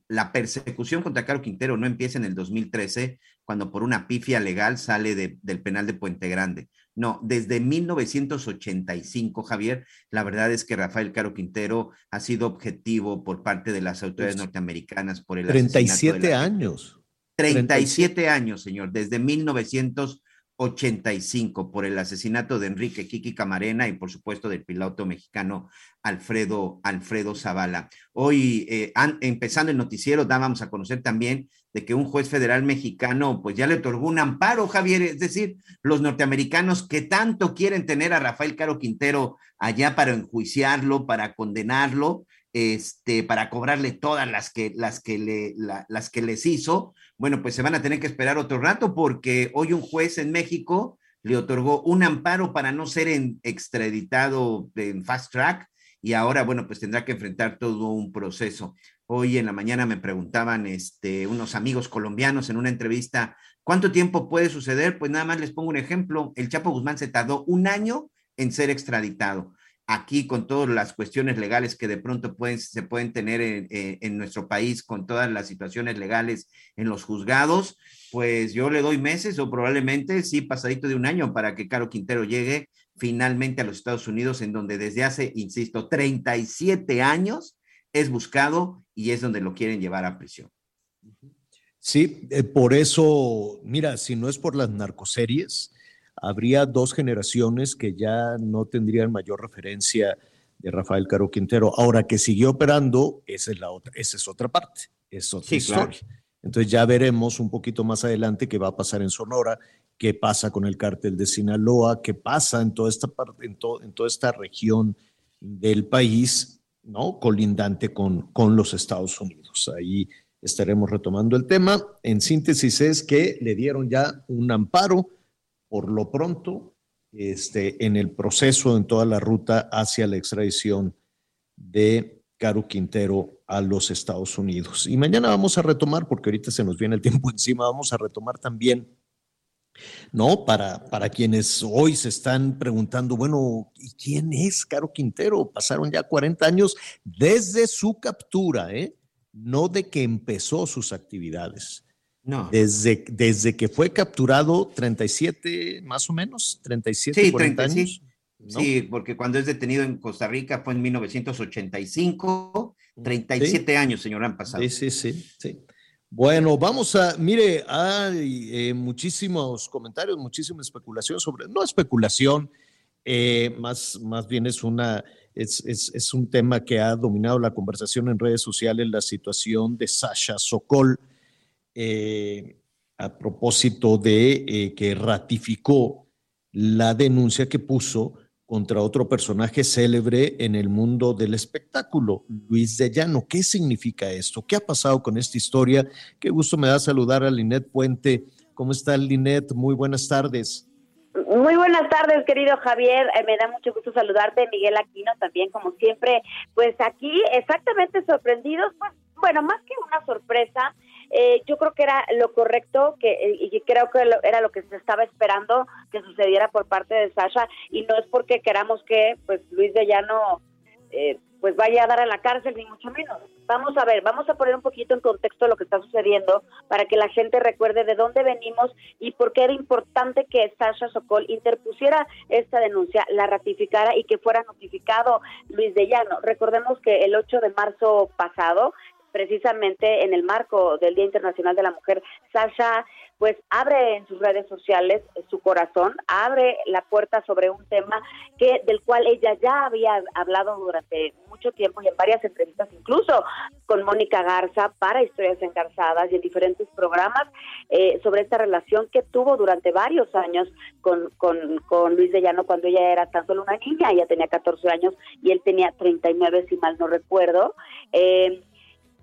la persecución contra Caro Quintero no empieza en el 2013, cuando por una pifia legal sale del penal de Puente Grande. No, desde 1985, Javier, la verdad es que Rafael Caro Quintero ha sido objetivo por parte de las autoridades norteamericanas por el 37 años. 37 años, señor, desde 1985. 85 por el asesinato de Enrique Kiki Camarena y por supuesto del piloto mexicano Alfredo, Alfredo Zavala. Hoy, eh, empezando el noticiero, dábamos a conocer también de que un juez federal mexicano pues ya le otorgó un amparo, Javier, es decir, los norteamericanos que tanto quieren tener a Rafael Caro Quintero allá para enjuiciarlo, para condenarlo, este, para cobrarle todas las que, las que, le, las que les hizo, bueno, pues se van a tener que esperar otro rato porque hoy un juez en México le otorgó un amparo para no ser extraditado en fast track y ahora, bueno, pues tendrá que enfrentar todo un proceso. Hoy en la mañana me preguntaban este, unos amigos colombianos en una entrevista, ¿cuánto tiempo puede suceder? Pues nada más les pongo un ejemplo. El Chapo Guzmán se tardó un año en ser extraditado aquí con todas las cuestiones legales que de pronto pueden, se pueden tener en, nuestro país, con todas las situaciones legales en los juzgados, pues yo le doy meses o probablemente sí pasadito de un año para que Caro Quintero llegue finalmente a los Estados Unidos, en donde desde hace, insisto, 37 años es buscado y es donde lo quieren llevar a prisión. Sí, eh, por eso, mira, si no es por las narcoseries, habría dos generaciones que ya no tendrían mayor referencia de Rafael Caro Quintero. Ahora que siguió operando, esa es la otra, esa es otra parte, es otra historia. Entonces ya veremos un poquito más adelante qué va a pasar en Sonora, qué pasa con el cártel de Sinaloa, qué pasa en toda esta parte, en, en toda esta región del país, ¿no? Colindante con, con los Estados Unidos. Ahí estaremos retomando el tema. En síntesis es que le dieron ya un amparo por lo pronto este, en el proceso, en toda la ruta hacia la extradición de Caro Quintero a los Estados Unidos. Y mañana vamos a retomar, porque ahorita se nos viene el tiempo encima, vamos a retomar también, ¿no? Para, para quienes hoy se están preguntando, bueno, ¿y quién es Caro Quintero? Pasaron ya 40 años desde su captura, ¿eh? No de que empezó sus actividades. No. Desde, desde que fue capturado, 37 más o menos, 37, sí, 40 años. Sí, porque cuando es detenido en Costa Rica fue en 1985, 37 años, señor, han pasado. Sí, sí, sí, sí. Bueno, vamos a, mire, hay eh, muchísimos comentarios, muchísima especulación sobre, no especulación, eh, más, más bien es una es, es, un tema que ha dominado la conversación en redes sociales, la situación de Sasha Sokol, eh, a propósito de que ratificó la denuncia que puso contra otro personaje célebre en el mundo del espectáculo, Luis de Llano. ¿Qué significa esto? ¿Qué ha pasado con esta historia? Qué gusto me da saludar a Linet Puente. ¿Cómo está Linet? Muy buenas tardes. Muy buenas tardes, querido Javier. Eh, me da mucho gusto saludarte, Miguel Aquino, también como siempre. Pues aquí exactamente sorprendidos, pues bueno, más que una sorpresa, eh, yo creo que era lo correcto que eh, y creo que era lo que se estaba esperando que sucediera por parte de Sasha y no es porque queramos que pues Luis de Llano eh, pues vaya a dar a la cárcel ni mucho menos. Vamos a ver, vamos a poner un poquito en contexto lo que está sucediendo para que la gente recuerde de dónde venimos y por qué era importante que Sasha Sokol interpusiera esta denuncia, la ratificara y que fuera notificado Luis de Llano. Recordemos que el 8 de marzo pasado precisamente en el marco del Día Internacional de la Mujer, Sasha pues abre en sus redes sociales su corazón, abre la puerta sobre un tema que del cual ella ya había hablado durante mucho tiempo y en varias entrevistas, incluso con Mónica Garza para Historias Engarzadas y en diferentes programas eh, sobre esta relación que tuvo durante varios años con, con, con Luis de Llano cuando ella era tan solo una niña, ella tenía 14 años y él tenía 39 si mal no recuerdo. Eh,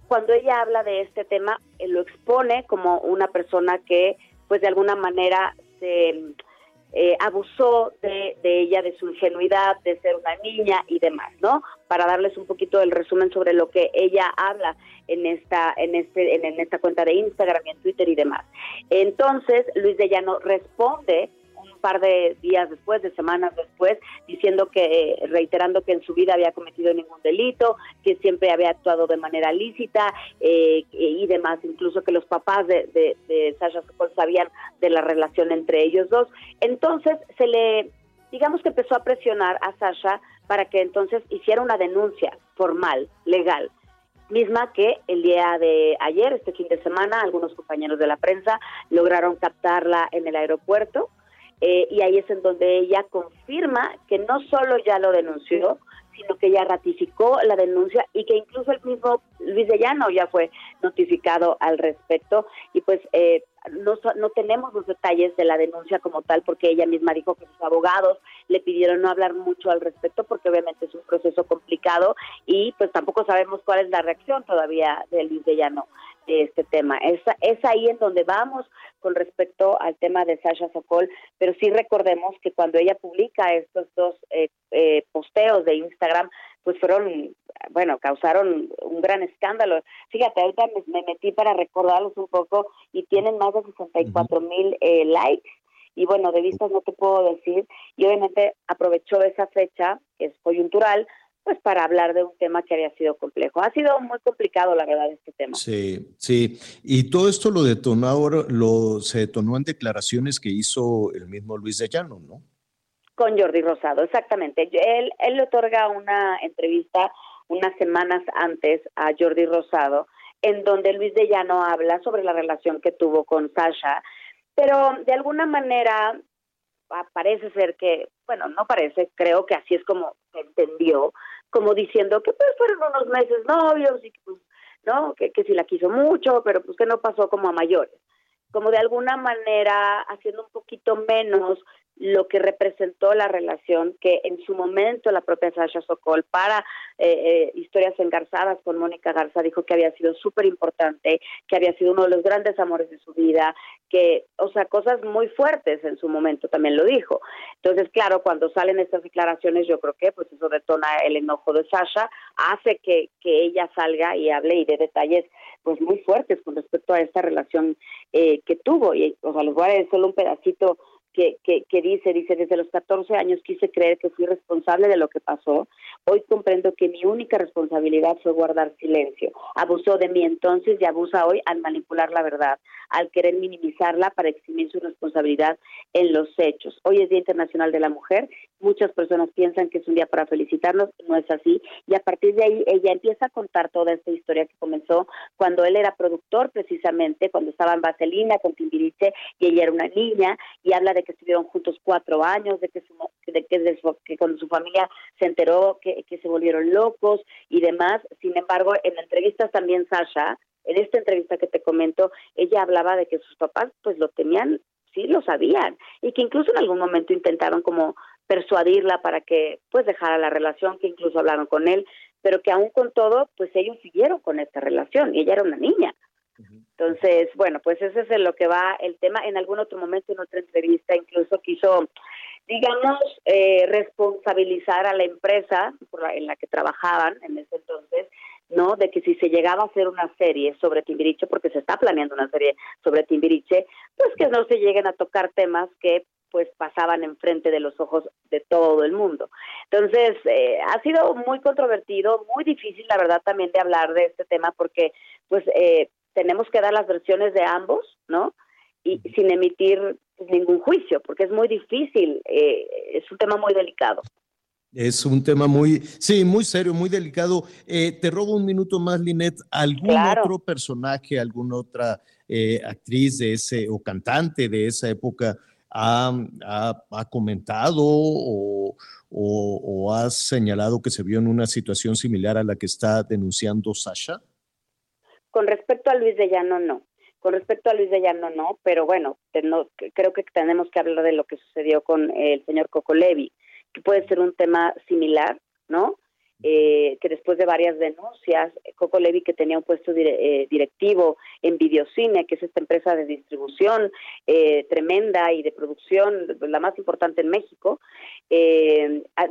cuando ella habla de este tema, eh, lo expone como una persona que, pues de alguna manera, se eh, abusó de, ella, de su ingenuidad, de ser una niña y demás, ¿no? Para darles un poquito el resumen sobre lo que ella habla en esta, en este, en, en esta cuenta de Instagram y en Twitter y demás. Entonces, Luis de Llano responde par de días después, de semanas después, diciendo que, reiterando que en su vida había cometido ningún delito, que siempre había actuado de manera lícita eh, y demás, incluso que los papás de, de, Sasha Sokol sabían de la relación entre ellos dos. Entonces se le, digamos que empezó a presionar a Sasha para que entonces hiciera una denuncia formal, legal misma que el día de ayer, este fin de semana, algunos compañeros de la prensa lograron captarla en el aeropuerto eh, y ahí es en donde ella confirma que no solo ya lo denunció, sino que ya ratificó la denuncia y que incluso el mismo Luis de Llano ya fue notificado al respecto. Y pues eh, no, no tenemos los detalles de la denuncia como tal porque ella misma dijo que sus abogados le pidieron no hablar mucho al respecto porque obviamente es un proceso complicado y pues tampoco sabemos cuál es la reacción todavía de Luis de Llano este tema. Es, es ahí en donde vamos con respecto al tema de Sasha Sokol, pero sí recordemos que cuando ella publica estos dos eh, eh, posteos de Instagram, pues fueron, bueno, causaron un gran escándalo. Fíjate, ahorita me, metí para recordarlos un poco y tienen más de 64 mil eh, likes y bueno, de vistas no te puedo decir, y obviamente aprovechó esa fecha, que es coyuntural, pues para hablar de un tema que había sido complejo. Ha sido muy complicado, la verdad, este tema. Sí, sí. Y todo esto lo detonó ahora, lo, se detonó en declaraciones que hizo el mismo Luis de Llano, ¿no? Con Jordi Rosado, exactamente. Él, él le otorga una entrevista unas semanas antes a Jordi Rosado, en donde Luis de Llano habla sobre la relación que tuvo con Sasha, pero de alguna manera parece ser que, bueno, no parece, creo que así es como se entendió, como diciendo que pues fueron unos meses novios y pues, ¿no? Que, que si la quiso mucho, pero pues que no pasó como a mayores. Como de alguna manera haciendo un poquito menos lo que representó la relación que en su momento la propia Sasha Sokol para eh, eh, historias engarzadas con Mónica Garza dijo que había sido súper importante, que había sido uno de los grandes amores de su vida, que, o sea, cosas muy fuertes en su momento también lo dijo. Entonces, claro, cuando salen estas declaraciones, yo creo que pues eso detona el enojo de Sasha, hace que, que ella salga y hable y dé detalles pues muy fuertes con respecto a esta relación eh, que tuvo. Y, o sea, les voy a decir solo un pedacito que, que, dice, dice, desde los 14 años quise creer que fui responsable de lo que pasó. Hoy comprendo que mi única responsabilidad fue guardar silencio. Abusó de mí entonces y abusa hoy al manipular la verdad, al querer minimizarla para eximir su responsabilidad en los hechos. Hoy es Día Internacional de la Mujer. Muchas personas piensan que es un día para felicitarnos, no es así. Y a partir de ahí ella empieza a contar toda esta historia que comenzó cuando él era productor precisamente, cuando estaba en Vaselina con Timbiriche y ella era una niña y habla de que estuvieron juntos cuatro años, de que, su, de que, que cuando su familia se enteró que, que se volvieron locos y demás. Sin embargo, en entrevistas también Sasha, en esta entrevista que te comento, ella hablaba de que sus papás pues lo tenían, sí lo sabían, y que incluso en algún momento intentaron como persuadirla para que pues dejara la relación, que incluso hablaron con él, pero que aún con todo, pues ellos siguieron con esta relación y ella era una niña. Entonces, bueno, pues ese es en lo que va el tema. En algún otro momento, en otra entrevista, incluso quiso, digamos, eh, responsabilizar a la empresa en la que trabajaban en ese entonces, ¿no? De que si se llegaba a hacer una serie sobre Timbiriche, porque se está planeando una serie sobre Timbiriche, pues que no se lleguen a tocar temas que pues pasaban enfrente de los ojos de todo el mundo. Entonces, eh, ha sido muy controvertido, muy difícil, la verdad, también de hablar de este tema, porque pues eh, tenemos que dar las versiones de ambos, ¿no? Y sin emitir ningún juicio, porque es muy difícil, eh, es un tema muy delicado. Es un tema muy, sí, muy serio, muy delicado. Eh, te robo un minuto más, Linet. ¿Algún otro personaje, alguna otra eh, actriz de ese o cantante de esa época ha, ha, comentado o, o, o ha señalado que se vio en una situación similar a la que está denunciando Sasha? Con respecto a Luis de Llano, no. Con respecto a Luis de Llano, no, pero bueno, creo que tenemos que hablar de lo que sucedió con el señor Coco Levi, que puede ser un tema similar, ¿no? Eh, que después de varias denuncias, Coco Levi, que tenía un puesto eh, directivo en Videocine, que es esta empresa de distribución eh, tremenda y de producción, la más importante en México,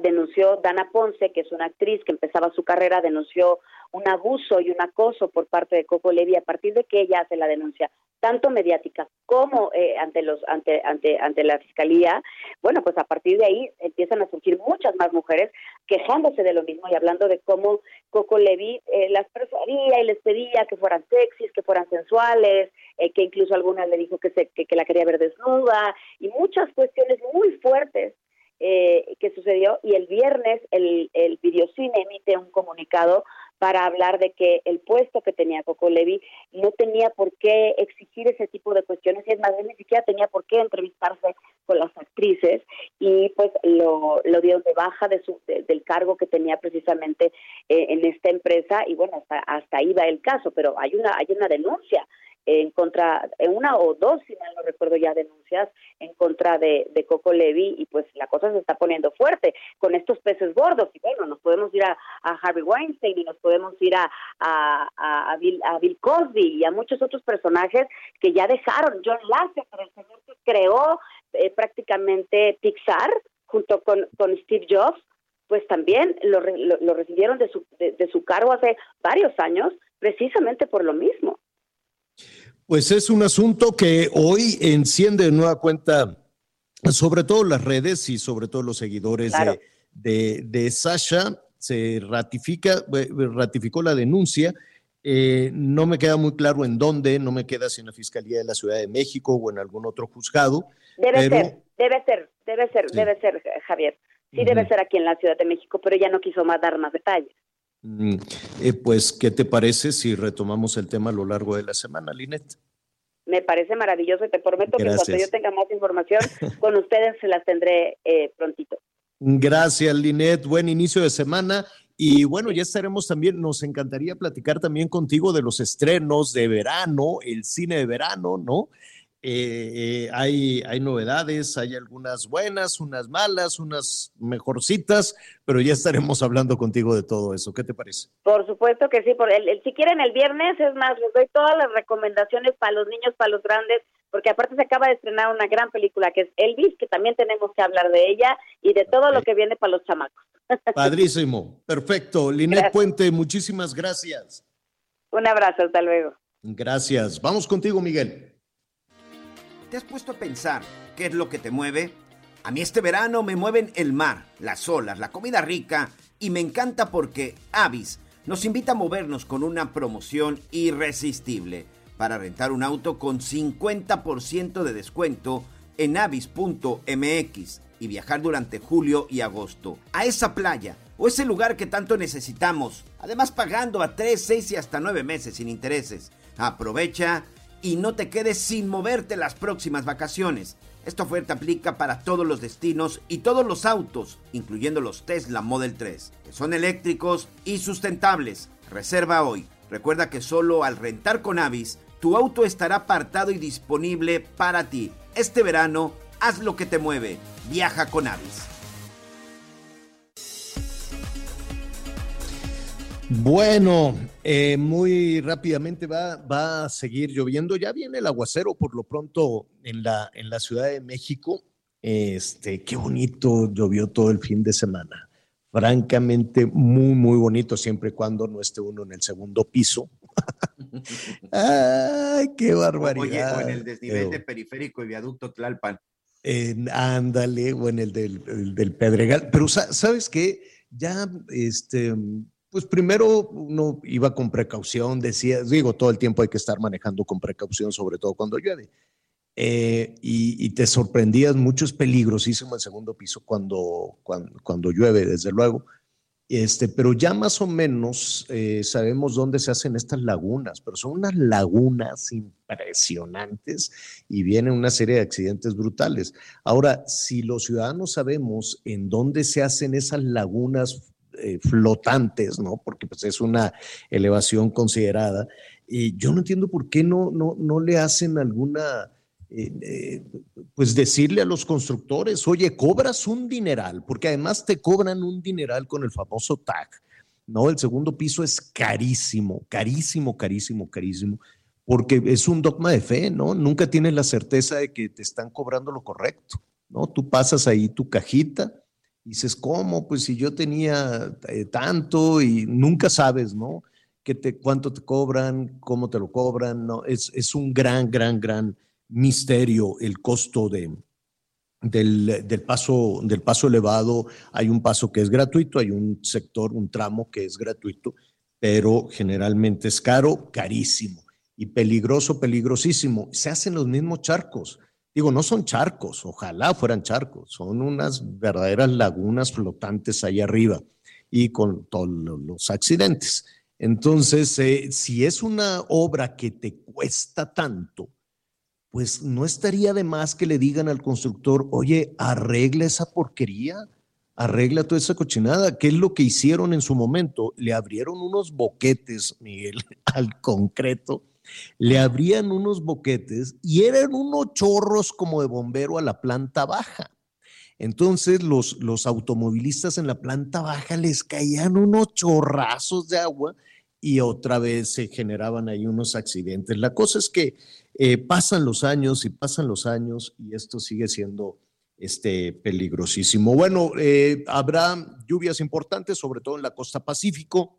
denunció Dana Ponce, que es una actriz que empezaba su carrera, denunció un abuso y un acoso por parte de Coco Levi a partir de que ella hace la denuncia tanto mediática como eh, ante los ante ante ante la fiscalía bueno pues a partir de ahí empiezan a surgir muchas más mujeres quejándose de lo mismo y hablando de cómo Coco Levi eh, las persuadía y les pedía que fueran sexys que fueran sensuales eh, que incluso algunas le dijo que se que, que la quería ver desnuda y muchas cuestiones muy fuertes eh, que sucedió y el viernes el, el videocine emite un comunicado para hablar de que el puesto que tenía Coco Levi no tenía por qué exigir ese tipo de cuestiones y es más, ni siquiera tenía por qué entrevistarse con las actrices y pues lo, lo dio de baja de su, del cargo que tenía precisamente eh, en esta empresa y bueno, hasta, hasta ahí va el caso, pero hay una, hay una denuncia en contra, una o dos, si mal no recuerdo ya, denuncias en contra de, de, Coco Levi y pues la cosa se está poniendo fuerte con estos peces gordos y bueno, nos podemos ir a, Harvey Weinstein y nos podemos ir a, a, Bill, a Bill Cosby y a muchos otros personajes que ya dejaron, John Lasseter, el señor que creó eh, prácticamente Pixar junto con, con Steve Jobs, pues también lo, lo, recibieron de su, de su cargo hace varios años precisamente por lo mismo. Pues es un asunto que hoy enciende de nueva cuenta, sobre todo las redes y sobre todo los seguidores de, de, Sasha. Se ratifica, eh, ratificó la denuncia. Eh, no me queda muy claro en dónde, no me queda si en la Fiscalía de la Ciudad de México o en algún otro juzgado. Debe ser, debe ser, debe ser, debe ser, Javier. Sí, debe ser aquí en la Ciudad de México, pero ya no quiso más dar más detalles. Mm, eh, pues, ¿qué te parece si retomamos el tema a lo largo de la semana, Linet? Me parece maravilloso y te prometo que cuando yo tenga más información, con ustedes se las tendré eh, prontito. Gracias, Linet. Buen inicio de semana. Y bueno, ya estaremos también, nos encantaría platicar también contigo de los estrenos de verano, el cine de verano, ¿no? Eh, eh, hay, hay novedades, hay algunas buenas, unas malas, unas mejorcitas, pero ya estaremos hablando contigo de todo eso. ¿Qué te parece? Por supuesto que sí. Por el, si quieren el viernes, es más, les doy todas las recomendaciones para los niños, para los grandes, porque aparte se acaba de estrenar una gran película que es Elvis, que también tenemos que hablar de ella y de todo lo que viene para los chamacos. Padrísimo, perfecto. Linet Puente, muchísimas gracias. Un abrazo, hasta luego. Gracias. Vamos contigo, Miguel. ¿Te has puesto a pensar qué es lo que te mueve? A mí este verano me mueven el mar, las olas, la comida rica y me encanta porque Avis nos invita a movernos con una promoción irresistible para rentar un auto con 50% de descuento en avis.mx y viajar durante julio y agosto a esa playa o ese lugar que tanto necesitamos, además pagando a 3, 6 y hasta 9 meses sin intereses. Aprovecha y no te quedes sin moverte las próximas vacaciones. Esta oferta aplica para todos los destinos y todos los autos, incluyendo los Tesla Model 3, que son eléctricos y sustentables. Reserva hoy. Recuerda que solo al rentar con Avis, tu auto estará apartado y disponible para ti. Este verano, haz lo que te mueve. Viaja con Avis. Bueno, eh, muy rápidamente va, va a seguir lloviendo. Ya viene el aguacero por lo pronto en la, en la Ciudad de México. Este, qué bonito llovió todo el fin de semana. Francamente, muy, muy bonito, siempre y cuando no esté uno en el segundo piso. Ay, qué barbaridad. Oye, o en el desnivel de periférico y viaducto Tlalpan. ándale, o en el del, el del Pedregal. Pero, ¿sabes qué? Ya, este, pues primero uno iba con precaución, decía, digo, todo el tiempo hay que estar manejando con precaución, sobre todo cuando llueve. Eh, y, te sorprendías, mucho es peligrosísimo el segundo piso cuando, cuando, llueve, desde luego. Este, pero ya más o menos eh, sabemos dónde se hacen estas lagunas, pero son unas lagunas impresionantes y vienen una serie de accidentes brutales. Ahora, si los ciudadanos sabemos en dónde se hacen esas lagunas eh, flotantes, ¿no? Porque pues, es una elevación considerada. Y yo no entiendo por qué no, no, no le hacen alguna, eh, eh, pues decirle a los constructores, oye, cobras un dineral, porque además te cobran un dineral con el famoso tag, ¿no? El segundo piso es carísimo, carísimo, carísimo, carísimo, porque es un dogma de fe, ¿no? Nunca tienes la certeza de que te están cobrando lo correcto, ¿no? Tú pasas ahí tu cajita dices, ¿cómo? Pues si yo tenía eh, tanto y nunca sabes, ¿no? ¿Qué te, ¿Cuánto te cobran? ¿Cómo te lo cobran? ¿no? Es, es un gran, gran, gran misterio el costo de, del, del, paso, del paso elevado. Hay un paso que es gratuito, hay un sector, un tramo que es gratuito, pero generalmente es caro, carísimo y peligroso, peligrosísimo. Se hacen los mismos charcos. Digo, no son charcos, ojalá fueran charcos, son unas verdaderas lagunas flotantes ahí arriba y con todos los accidentes. Entonces, eh, si es una obra que te cuesta tanto, pues no estaría de más que le digan al constructor, oye, arregla esa porquería, arregla toda esa cochinada. ¿Qué es lo que hicieron en su momento? Le abrieron unos boquetes, Miguel, al concreto le abrían unos boquetes y eran unos chorros como de bombero a la planta baja. Entonces los, los automovilistas en la planta baja les caían unos chorrazos de agua y otra vez se generaban ahí unos accidentes. La cosa es que eh, pasan los años y pasan los años y esto sigue siendo este, peligrosísimo. Bueno, eh, habrá lluvias importantes, sobre todo en la costa pacífico.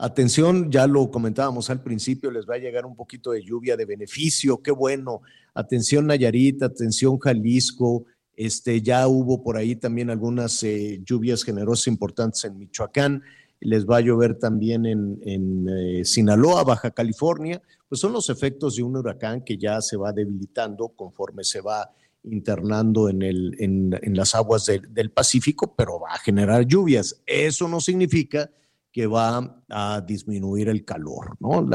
Atención, ya lo comentábamos al principio, les va a llegar un poquito de lluvia de beneficio, qué bueno. Atención Nayarit, atención Jalisco, este, ya hubo por ahí también algunas eh, lluvias generosas importantes en Michoacán, les va a llover también en, eh, Sinaloa, Baja California, pues son los efectos de un huracán que ya se va debilitando conforme se va internando en, el, en, las aguas del Pacífico, pero va a generar lluvias. Eso no significa que va a disminuir el calor, ¿no?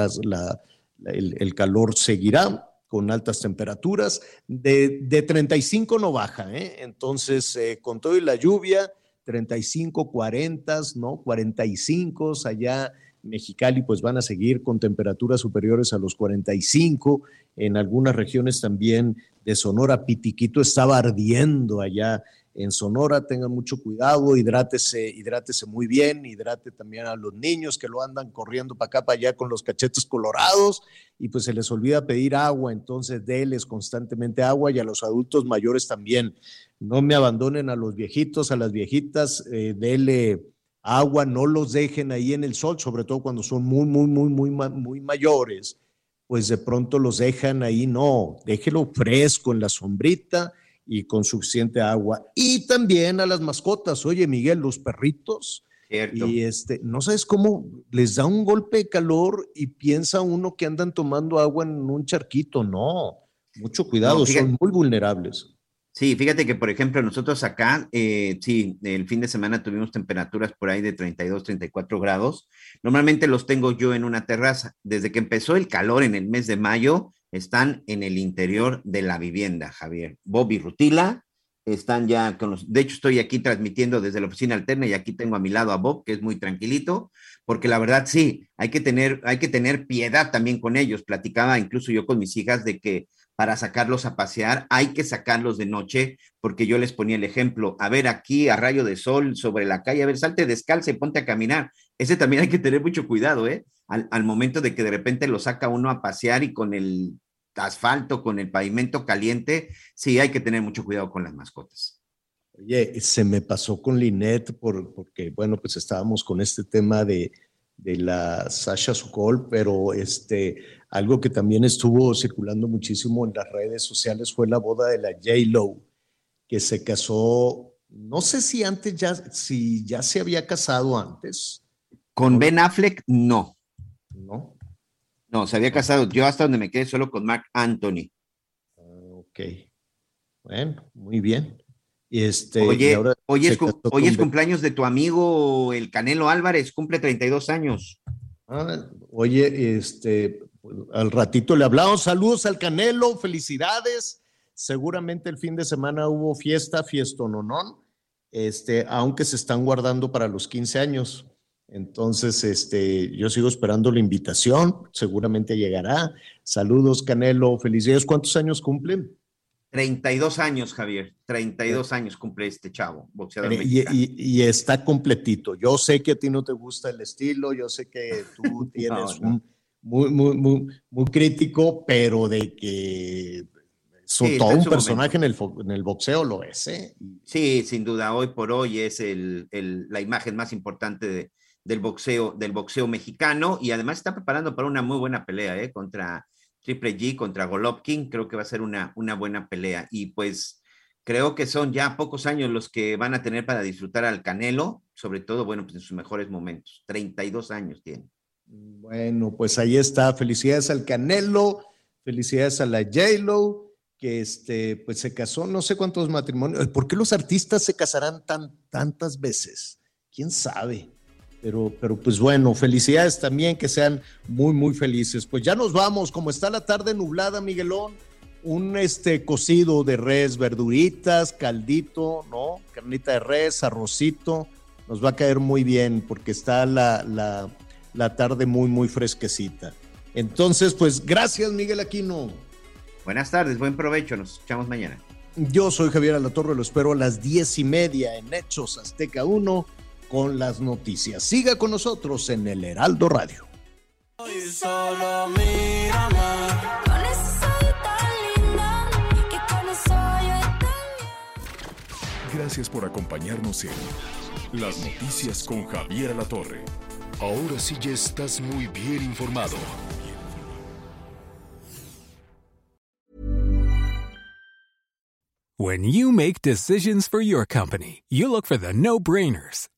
el, calor seguirá con altas temperaturas, de, de 35 no baja, ¿eh? Entonces, eh, con todo y la lluvia, 35, 40, ¿no? 45 allá Mexicali pues van a seguir con temperaturas superiores a los 45. En algunas regiones también de Sonora, Pitiquito estaba ardiendo allá en Sonora, tengan mucho cuidado, hidrátese, hidrátese muy bien, hidrate también a los niños que lo andan corriendo para acá, para allá con los cachetes colorados y pues se les olvida pedir agua, entonces déles constantemente agua y a los adultos mayores también. No me abandonen a los viejitos, a las viejitas, eh, dele agua, no los dejen ahí en el sol, sobre todo cuando son muy, muy, muy, muy, muy mayores, pues de pronto los dejan ahí, no, déjelo fresco en la sombrita y con suficiente agua. Y también a las mascotas, oye Miguel, los perritos. Y este, no sabes cómo les da un golpe de calor y piensa uno que andan tomando agua en un charquito. No, mucho cuidado, son muy vulnerables. Sí, fíjate que, por ejemplo, nosotros acá, eh, sí, el fin de semana tuvimos temperaturas por ahí de 32, 34 grados. Normalmente los tengo yo en una terraza. Desde que empezó el calor en el mes de mayo, están en el interior de la vivienda, Javier. Bobby Rutila, están ya con los, de hecho estoy aquí transmitiendo desde la oficina alterna y aquí tengo a mi lado a Bob, que es muy tranquilito, porque la verdad sí, hay que tener, hay que tener piedad también con ellos. Platicaba incluso yo con mis hijas de que para sacarlos a pasear hay que sacarlos de noche, porque yo les ponía el ejemplo, a ver aquí a rayo de sol sobre la calle, a ver, salte descalza y ponte a caminar. Ese también hay que tener mucho cuidado, ¿eh? Al, al momento de que de repente lo saca uno a pasear y con el asfalto, con el pavimento caliente, sí hay que tener mucho cuidado con las mascotas. Oye, se me pasó con Linet por, porque, bueno, pues estábamos con este tema de, de la Sasha Sokol, pero este, algo que también estuvo circulando muchísimo en las redes sociales fue la boda de la J-Lo, que se casó, no sé si antes ya, si ya se había casado antes. Con Ben Affleck, no. ¿No? No, se había casado. Yo hasta donde me quedé solo con Mark Anthony. Ok. Bueno, muy bien. Y este, oye, y ahora hoy, es, hoy con cumpleaños de tu amigo el Canelo Álvarez, cumple 32 años. Ah, oye, este, al ratito le hablamos. Saludos al Canelo, felicidades. Seguramente el fin de semana hubo fiesta, fiestononón, este, aunque se están guardando para los 15 años. Entonces, este, yo sigo esperando la invitación, seguramente llegará. Saludos, Canelo, felicidades. ¿Cuántos años cumplen? 32 años, Javier. 32 años cumple este chavo, boxeador Y, mexicano. y- y está completito. Yo sé que a ti no te gusta el estilo, yo sé que tú tienes no. un muy, muy, muy, muy crítico, pero de que Sí, todo un personaje en el, fo- en el boxeo lo es, ¿eh? Sí, sin duda, hoy por hoy es el, el- la imagen más importante de- del, boxeo, del boxeo mexicano y además está preparando para una muy buena pelea ¿eh? contra Triple G, contra Golovkin. Creo que va a ser una, una buena pelea y pues creo que son ya pocos años los que van a tener para disfrutar al Canelo, sobre todo, bueno, pues en sus mejores momentos. 32 años tiene. Bueno, pues ahí está. Felicidades al Canelo, felicidades a la J-Lo, que este, pues se casó, no sé cuántos matrimonios. ¿Por qué los artistas se casarán tan, tantas veces? ¿Quién sabe? Pero, pero pues bueno, felicidades también, que sean muy, muy felices. Pues ya nos vamos, como está la tarde nublada, Miguelón, un este cocido de res, verduritas, caldito, ¿no? Carnita de res, arrocito, nos va a caer muy bien porque está la, la, la tarde muy, muy fresquecita. Entonces, pues gracias, Miguel Aquino. Buenas tardes, buen provecho, nos escuchamos mañana. Yo soy Javier Alatorre, lo espero a las diez y media en Hechos Azteca 1 con las noticias. Siga con nosotros en el Heraldo Radio. Y solo mírame. Gracias por acompañarnos en Las Noticias con Javier Alatorre. Ahora sí ya estás muy bien informado. When you make decisions for your company, you look for the no brainers.